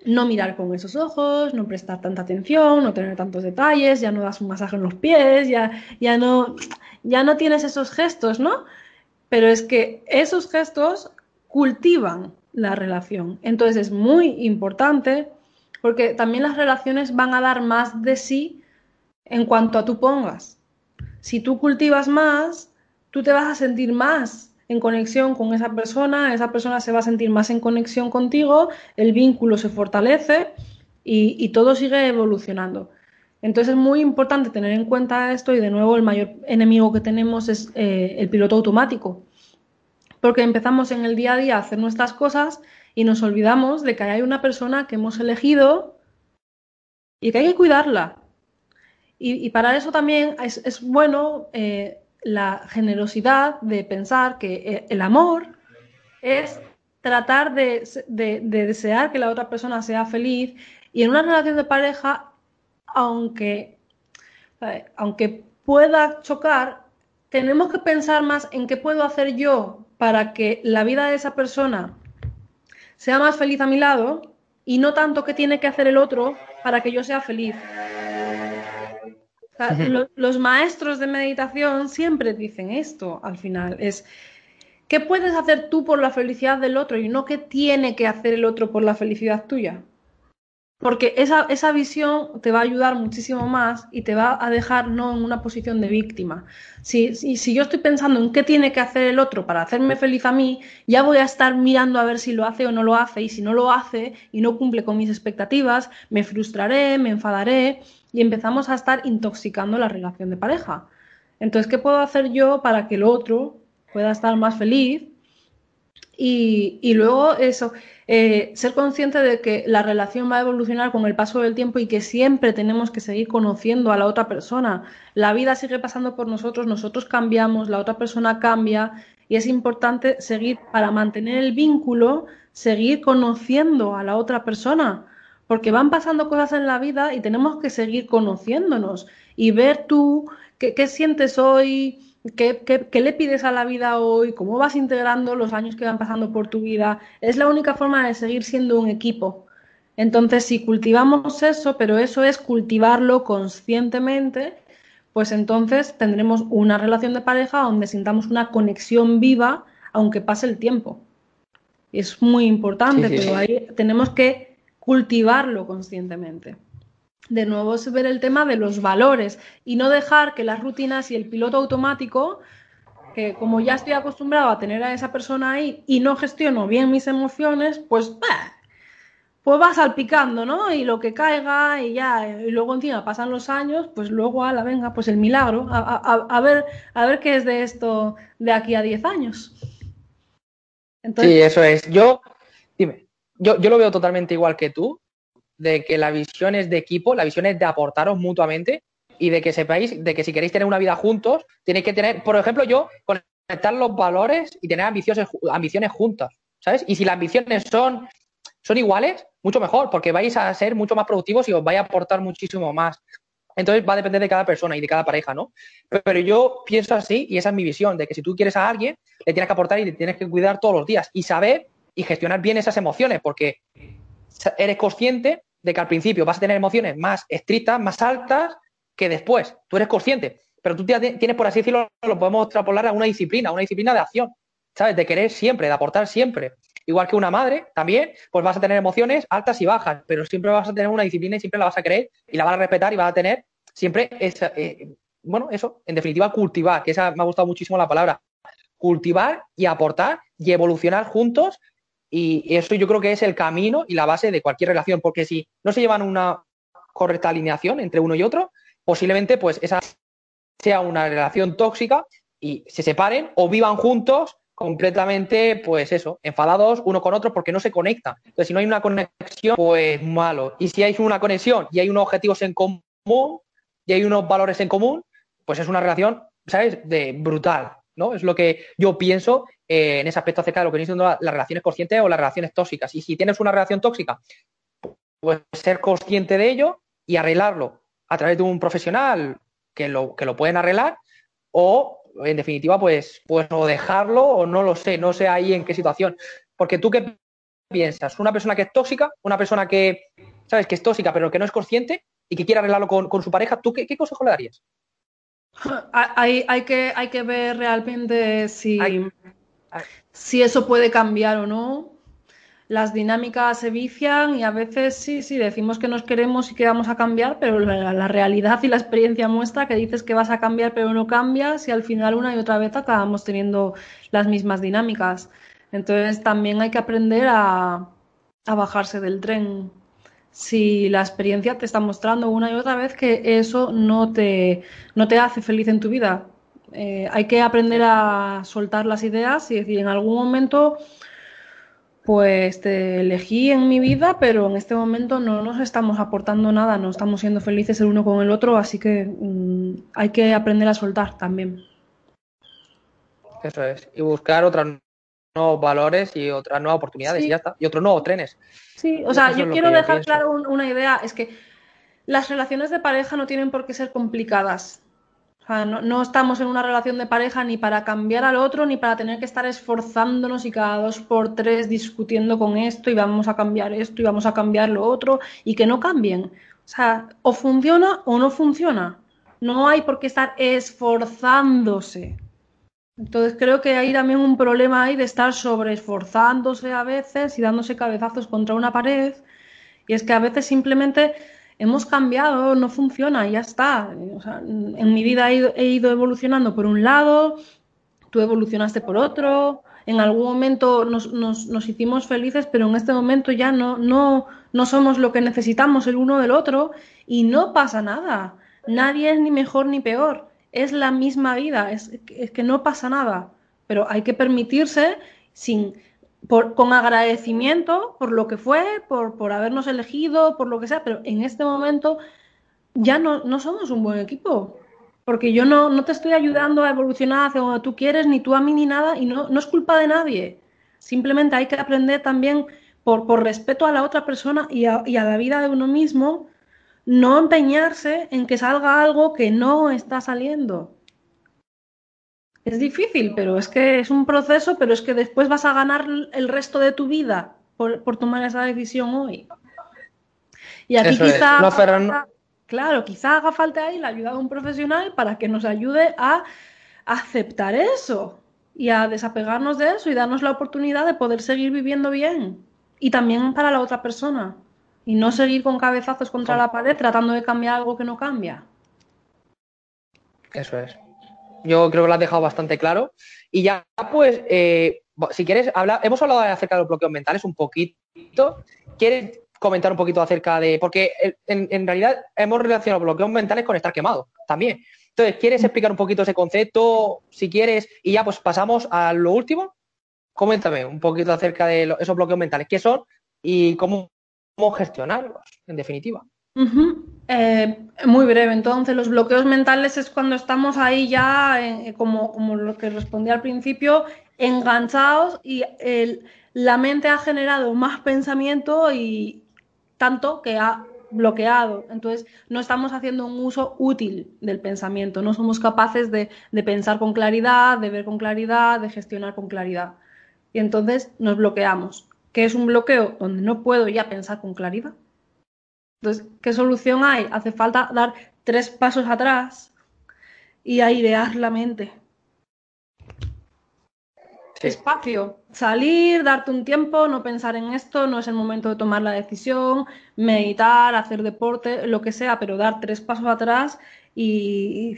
no mirar con esos ojos, no prestar tanta atención, no tener tantos detalles, ya no das un masaje en los pies, ya, ya, no, ya no tienes esos gestos, ¿no? Pero es que esos gestos cultivan la relación. Entonces es muy importante porque también las relaciones van a dar más de sí en cuanto a tú pongas. Si tú cultivas más, tú te vas a sentir más en conexión con esa persona, esa persona se va a sentir más en conexión contigo, el vínculo se fortalece y, todo sigue evolucionando. Entonces es muy importante tener en cuenta esto y de nuevo el mayor enemigo que tenemos es eh, el piloto automático, porque empezamos en el día a día a hacer nuestras cosas y nos olvidamos de que hay una persona que hemos elegido y que hay que cuidarla. Y, para eso también es, bueno eh, la generosidad de pensar que eh, el amor es tratar de, desear que la otra persona sea feliz y en una relación de pareja, aunque, aunque pueda chocar, tenemos que pensar más en qué puedo hacer yo para que la vida de esa persona sea más feliz a mi lado y no tanto qué tiene que hacer el otro para que yo sea feliz los, maestros de meditación siempre dicen esto al final, es ¿qué puedes hacer tú por la felicidad del otro y no qué tiene que hacer el otro por la felicidad tuya? Porque esa, esa, visión te va a ayudar muchísimo más y te va a dejar no en una posición de víctima. Si, si, si, yo estoy pensando en qué tiene que hacer el otro para hacerme feliz a mí, ya voy a estar mirando a ver si lo hace o no lo hace. Y si no lo hace y no cumple con mis expectativas, me frustraré, me enfadaré y empezamos a estar intoxicando la relación de pareja. Entonces, ¿qué puedo hacer yo para que el otro pueda estar más feliz? Y, y luego eso, eh, ser consciente de que la relación va a evolucionar con el paso del tiempo y que siempre tenemos que seguir conociendo a la otra persona. La vida sigue pasando por nosotros, nosotros cambiamos, la otra persona cambia y es importante seguir, para mantener el vínculo, seguir conociendo a la otra persona porque van pasando cosas en la vida y tenemos que seguir conociéndonos y ver tú qué, sientes hoy, qué, qué, le pides a la vida hoy, cómo vas integrando los años que van pasando por tu vida. Es la única forma de seguir siendo un equipo. Entonces, si cultivamos eso, pero eso es cultivarlo conscientemente, pues entonces tendremos una relación de pareja donde sintamos una conexión viva aunque pase el tiempo. Es muy importante, Sí, sí, pero sí. ahí tenemos que cultivarlo conscientemente. De nuevo es ver el tema de los valores y no dejar que las rutinas y el piloto automático, que como ya estoy acostumbrado a tener a esa persona ahí y no gestiono bien mis emociones, pues bah, pues va salpicando, ¿no? Y lo que caiga y ya, y luego encima pasan los años, pues luego, a la venga, pues el milagro, a, ver, a ver qué es de esto de aquí a 10 años. Entonces, Sí, eso es. Yo, yo, yo lo veo totalmente igual que tú, de que la visión es de equipo, la visión es de aportaros mutuamente y de que sepáis de que si queréis tener una vida juntos, tenéis que tener, por ejemplo, yo, conectar los valores y tener ambiciones, juntas, ¿sabes? Y si las ambiciones son, son iguales, mucho mejor, porque vais a ser mucho más productivos y os vais a aportar muchísimo más. Entonces va a depender de cada persona y de cada pareja, ¿no? Pero yo pienso así y esa es mi visión, de que si tú quieres a alguien, le tienes que aportar y te tienes que cuidar todos los días y saber y gestionar bien esas emociones, porque eres consciente de que al principio vas a tener emociones más estrictas, más altas que después. Tú eres consciente, pero tú tienes, por así decirlo, lo podemos extrapolar a una disciplina, una disciplina de acción, ¿sabes? De querer siempre, de aportar siempre. Igual que una madre, también, pues vas a tener emociones altas y bajas, pero siempre vas a tener una disciplina y siempre la vas a querer y la vas a respetar y vas a tener siempre esa, eh, bueno, eso, en definitiva, cultivar, que esa me ha gustado muchísimo la palabra, cultivar y aportar y evolucionar juntos y eso yo creo que es el camino y la base de cualquier relación, porque si no se llevan una correcta alineación entre uno y otro, posiblemente pues esa sea una relación tóxica y se separen o vivan juntos completamente, pues eso, enfadados uno con otro porque no se conectan. Entonces, si no hay una conexión, pues malo. Y si hay una conexión y hay unos objetivos en común y hay unos valores en común, pues es una relación, ¿sabes?, de brutal, ¿no? Es lo que yo pienso eh, en ese aspecto acerca de lo que vienen siendo la, las relaciones conscientes o las relaciones tóxicas. Y si tienes una relación tóxica, pues ser consciente de ello y arreglarlo a través de un profesional que lo, que lo pueden arreglar o en definitiva, pues, pues o dejarlo o no lo sé, no sé ahí en qué situación. Porque tú qué piensas, una persona que es tóxica, una persona que, sabes, que es tóxica pero que no es consciente y que quiere arreglarlo con, con su pareja, ¿tú qué, qué, consejo le darías? Hay, hay, que, hay que ver realmente si, hay. Si eso puede cambiar o no. Las dinámicas se vician y a veces sí, sí, decimos que nos queremos y que vamos a cambiar, pero la, realidad y la experiencia muestra que dices que vas a cambiar pero no cambias y al final una y otra vez acabamos teniendo las mismas dinámicas. Entonces también hay que aprender a, a bajarse del tren. Si la experiencia te está mostrando una y otra vez que eso no te, no te hace feliz en tu vida, eh, hay que aprender a soltar las ideas y decir en algún momento pues te elegí en mi vida, pero en este momento no nos estamos aportando nada, no estamos siendo felices el uno con el otro, así que mmm, hay que aprender a soltar también. Eso es, y buscar otros nuevos valores y otras nuevas oportunidades Sí. y ya está, y otros nuevos trenes. Sí, o sea, Eso yo quiero yo dejar pienso. claro un- una idea, es que las relaciones de pareja no tienen por qué ser complicadas. Sea, no, estamos en una relación de pareja ni para cambiar al otro, ni para tener que estar esforzándonos y cada dos por tres discutiendo con esto y vamos a cambiar esto y vamos a cambiar lo otro y que no cambien. O sea, o funciona o no funciona. No hay por qué estar esforzándose. Entonces creo que hay también un problema ahí de estar sobreesforzándose a veces y dándose cabezazos contra una pared. Y es que a veces simplemente hemos cambiado, no funciona ya está. O sea, en mi vida he ido, he ido evolucionando por un lado, tú evolucionaste por otro. En algún momento nos, nos, nos hicimos felices, pero en este momento ya no, no, no somos lo que necesitamos el uno del otro y no pasa nada. Nadie es ni mejor ni peor. Es la misma vida, es, es que no pasa nada. Pero hay que permitirse sin, por, con agradecimiento por lo que fue, por, por habernos elegido, por lo que sea, pero en este momento ya no, no somos un buen equipo. Porque yo no, no te estoy ayudando a evolucionar hacia donde tú quieres, ni tú a mí ni nada, y no, no es culpa de nadie. Simplemente hay que aprender también, por, por respeto a la otra persona y a, y a la vida de uno mismo, no empeñarse en que salga algo que no está saliendo. Es difícil, pero es que es un proceso, pero es que después vas a ganar el resto de tu vida por, por tomar esa decisión hoy. Y aquí Eso es. quizá No Claro, quizá haga falta ahí la ayuda de un profesional para que nos ayude a aceptar eso y a desapegarnos de eso y darnos la oportunidad de poder seguir viviendo bien. Y también para la otra persona. Y no seguir con cabezazos contra la pared tratando de cambiar algo que no cambia. Eso es. Yo creo que lo has dejado bastante claro. Y ya, pues, eh, si quieres, hablar, hemos hablado acerca de los bloqueos mentales un poquito. ¿Quieres comentar un poquito acerca de.? Porque en, en realidad hemos relacionado bloqueos mentales con estar quemado también. Entonces, ¿quieres explicar un poquito ese concepto? Si quieres, y ya pues pasamos a lo último. Coméntame un poquito acerca de esos bloqueos mentales, qué son y cómo gestionarlos, en definitiva. Eh, muy breve, entonces los bloqueos mentales es cuando estamos ahí ya, eh, como, como lo que respondí al principio, enganchados y el- la mente ha generado más pensamiento y tanto que ha bloqueado. Entonces no estamos haciendo un uso útil del pensamiento, no somos capaces de, de pensar con claridad, de ver con claridad, de gestionar con claridad. Y entonces nos bloqueamos. ¿Qué es un bloqueo? Donde no puedo ya pensar con claridad. Entonces, ¿qué solución hay? Hace falta dar tres pasos atrás y airear la mente. Sí. Espacio, salir, darte un tiempo, no pensar en esto, no es el momento de tomar la decisión, meditar, hacer deporte, lo que sea, pero dar tres pasos atrás y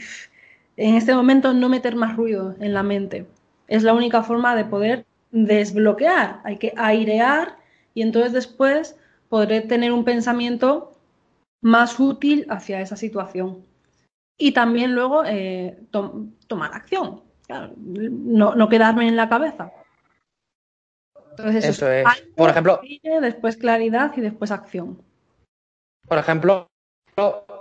en este momento no meter más ruido en la mente. Es la única forma de poder desbloquear. Hay que airear y entonces después podré tener un pensamiento más útil hacia esa situación. Y también luego eh, tom- tomar acción. Claro, no, no quedarme en la cabeza. Entonces, Eso es. Por ejemplo- después claridad y después acción. Por ejemplo,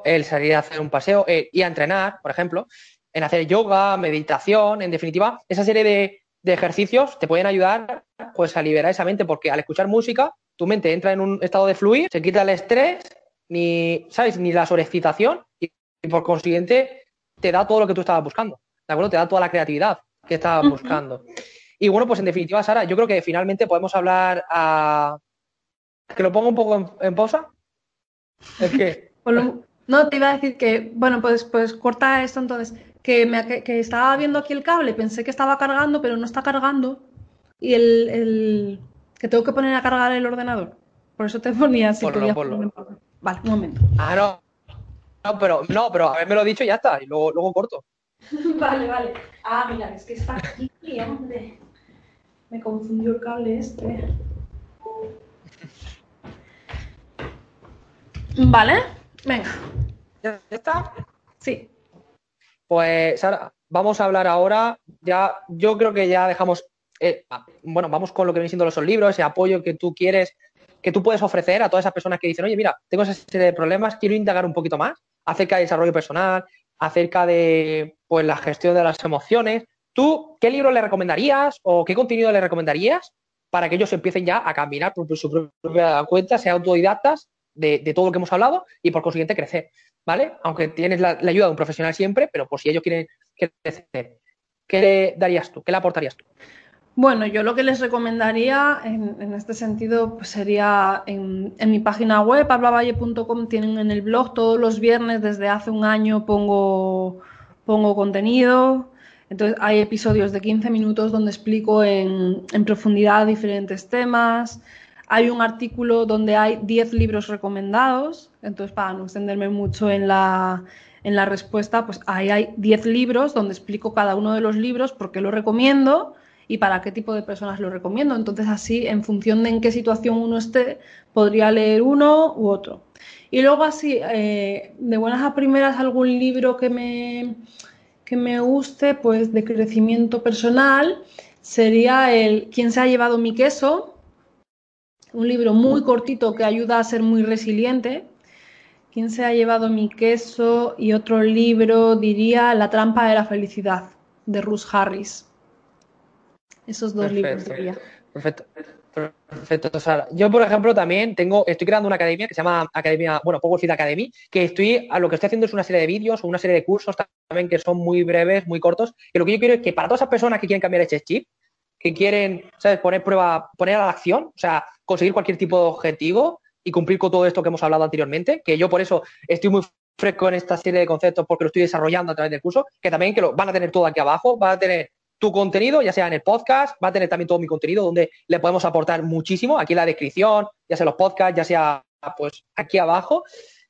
el salir a hacer un paseo eh, y a entrenar, por ejemplo, en hacer yoga, meditación, en definitiva, esa serie de, de ejercicios te pueden ayudar pues a liberar esa mente, porque al escuchar música, tu mente entra en un estado de fluir, se quita el estrés, ni, ¿sabes? Ni la sobreexcitación, y, y por consiguiente te da todo lo que tú estabas buscando, ¿de acuerdo? Te da toda la creatividad que estabas buscando. Y bueno, pues en definitiva, Sara, yo creo que finalmente podemos hablar a... Que lo ponga un poco en, en pausa. Es que... No, te iba a decir que, bueno, pues, pues corta esto entonces. Que, me, que, que estaba viendo aquí el cable, pensé que estaba cargando, pero no está cargando. Y el, el- que tengo que poner a cargar el ordenador. Por eso te ponía así. Ponlo. Vale, un momento. Ah, no. No, pero, no, pero haberme lo dicho y ya está. Y luego, luego corto. Vale, vale. Ah, mira, es que está aquí, hombre. Me confundió el cable este. Vale, venga. ¿Ya está? Sí. Pues, Sara, vamos a hablar ahora. Ya, yo creo que ya dejamos. eh, bueno, vamos con lo que vienen siendo esos libros, ese apoyo que tú quieres, que tú puedes ofrecer a todas esas personas que dicen, oye, mira, tengo esa serie de problemas, quiero indagar un poquito más acerca del desarrollo personal, acerca de pues la gestión de las emociones. ¿Tú qué libro le recomendarías o qué contenido le recomendarías para que ellos empiecen ya a caminar por su propia cuenta, sean autodidactas de, de todo lo que hemos hablado y por consiguiente crecer? ¿Vale? Aunque tienes la, la ayuda de un profesional siempre, pero por si ellos quieren crecer, ¿qué le darías tú? ¿Qué le aportarías tú? Bueno, yo lo que les recomendaría en, este sentido pues sería en, mi página web, hablavalle.com, tienen en el blog todos los viernes desde hace un año pongo, pongo contenido. Entonces hay episodios de 15 minutos donde explico en, en profundidad diferentes temas. Hay un artículo donde hay 10 libros recomendados. Entonces, para no extenderme mucho en la, en la respuesta, pues ahí hay 10 libros donde explico cada uno de los libros, por qué lo recomiendo y para qué tipo de personas lo recomiendo. Entonces, así, en función de en qué situación uno esté, podría leer uno u otro. Y luego, así, eh, de buenas a primeras, algún libro que me, que me guste, pues de crecimiento personal, sería el ¿Quién se ha llevado mi queso? Un libro muy cortito que ayuda a ser muy resiliente. ¿Quién se ha llevado mi queso? Y otro libro diría La trampa de la felicidad, de Ruth Harris. Esos dos libros Perfecto. diría. Perfecto. Perfecto, Sara. Yo, por ejemplo, también tengo, estoy creando una academia que se llama Academia, bueno, Power Fit Academy, que estoy, a lo que estoy haciendo es una serie de vídeos o una serie de cursos también que son muy breves, muy cortos. Y lo que yo quiero es que para todas esas personas que quieren cambiar ese chip, que quieren, ¿sabes?, poner prueba, poner a la acción, o sea, conseguir cualquier tipo de objetivo y cumplir con todo esto que hemos hablado anteriormente, que yo por eso estoy muy fresco en esta serie de conceptos porque lo estoy desarrollando a través del curso, que también que lo van a tener todo aquí abajo, van a tener tu contenido, ya sea en el podcast, va a tener también todo mi contenido donde le podemos aportar muchísimo, aquí en la descripción, ya sea los podcasts, ya sea pues aquí abajo.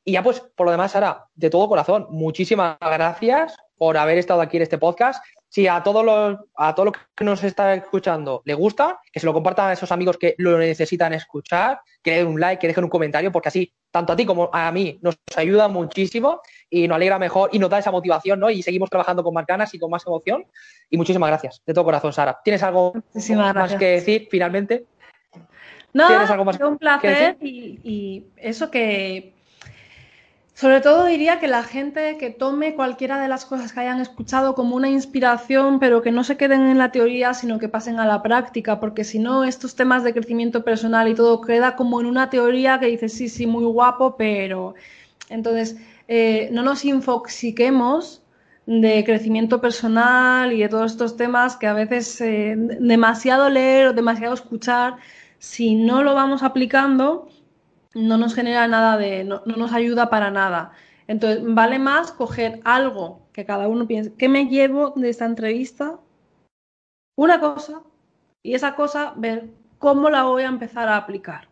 Y ya pues por lo demás, Sara, de todo corazón, muchísimas gracias por haber estado aquí en este podcast si a todos los, a todos los que nos están escuchando le gusta, que se lo compartan a esos amigos que lo necesitan escuchar, que le den un like, que dejen un comentario, porque así, tanto a ti como a mí, nos ayuda muchísimo y nos alegra mejor y nos da esa motivación, ¿no? Y seguimos trabajando con más ganas y con más emoción. Y muchísimas gracias, de todo corazón, Sara. ¿Tienes algo más que decir finalmente? No, ¿Tienes algo más un placer y eso que sobre todo diría que la gente que tome cualquiera de las cosas que hayan escuchado como una inspiración, pero que no se queden en la teoría, sino que pasen a la práctica, porque si no, estos temas de crecimiento personal y todo queda como en una teoría que dice, sí, sí, muy guapo, pero... Entonces, eh, no nos infoxiquemos de crecimiento personal y de todos estos temas que a veces eh, demasiado leer o demasiado escuchar, si no lo vamos aplicando, no nos genera nada de, no, nos ayuda para nada. Entonces, vale más coger algo que cada uno piense, ¿qué me llevo de esta entrevista? Una cosa, y esa cosa, ver cómo la voy a empezar a aplicar.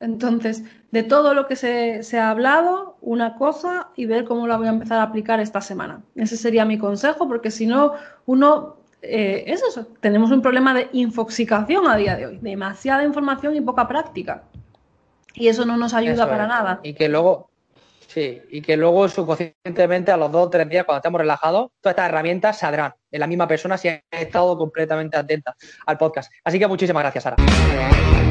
Entonces, de todo lo que se, ha hablado, una cosa y ver cómo la voy a empezar a aplicar esta semana. Ese sería mi consejo, porque si no, uno, eh, es eso, tenemos un problema de infoxicación a día de hoy, demasiada información y poca práctica. Y eso no nos ayuda para nada. Y que luego, sí, y que luego subconscientemente a los dos o tres días, cuando estemos relajados, todas estas herramientas saldrán en la misma persona si ha estado completamente atenta al podcast. Así que muchísimas gracias, Sara.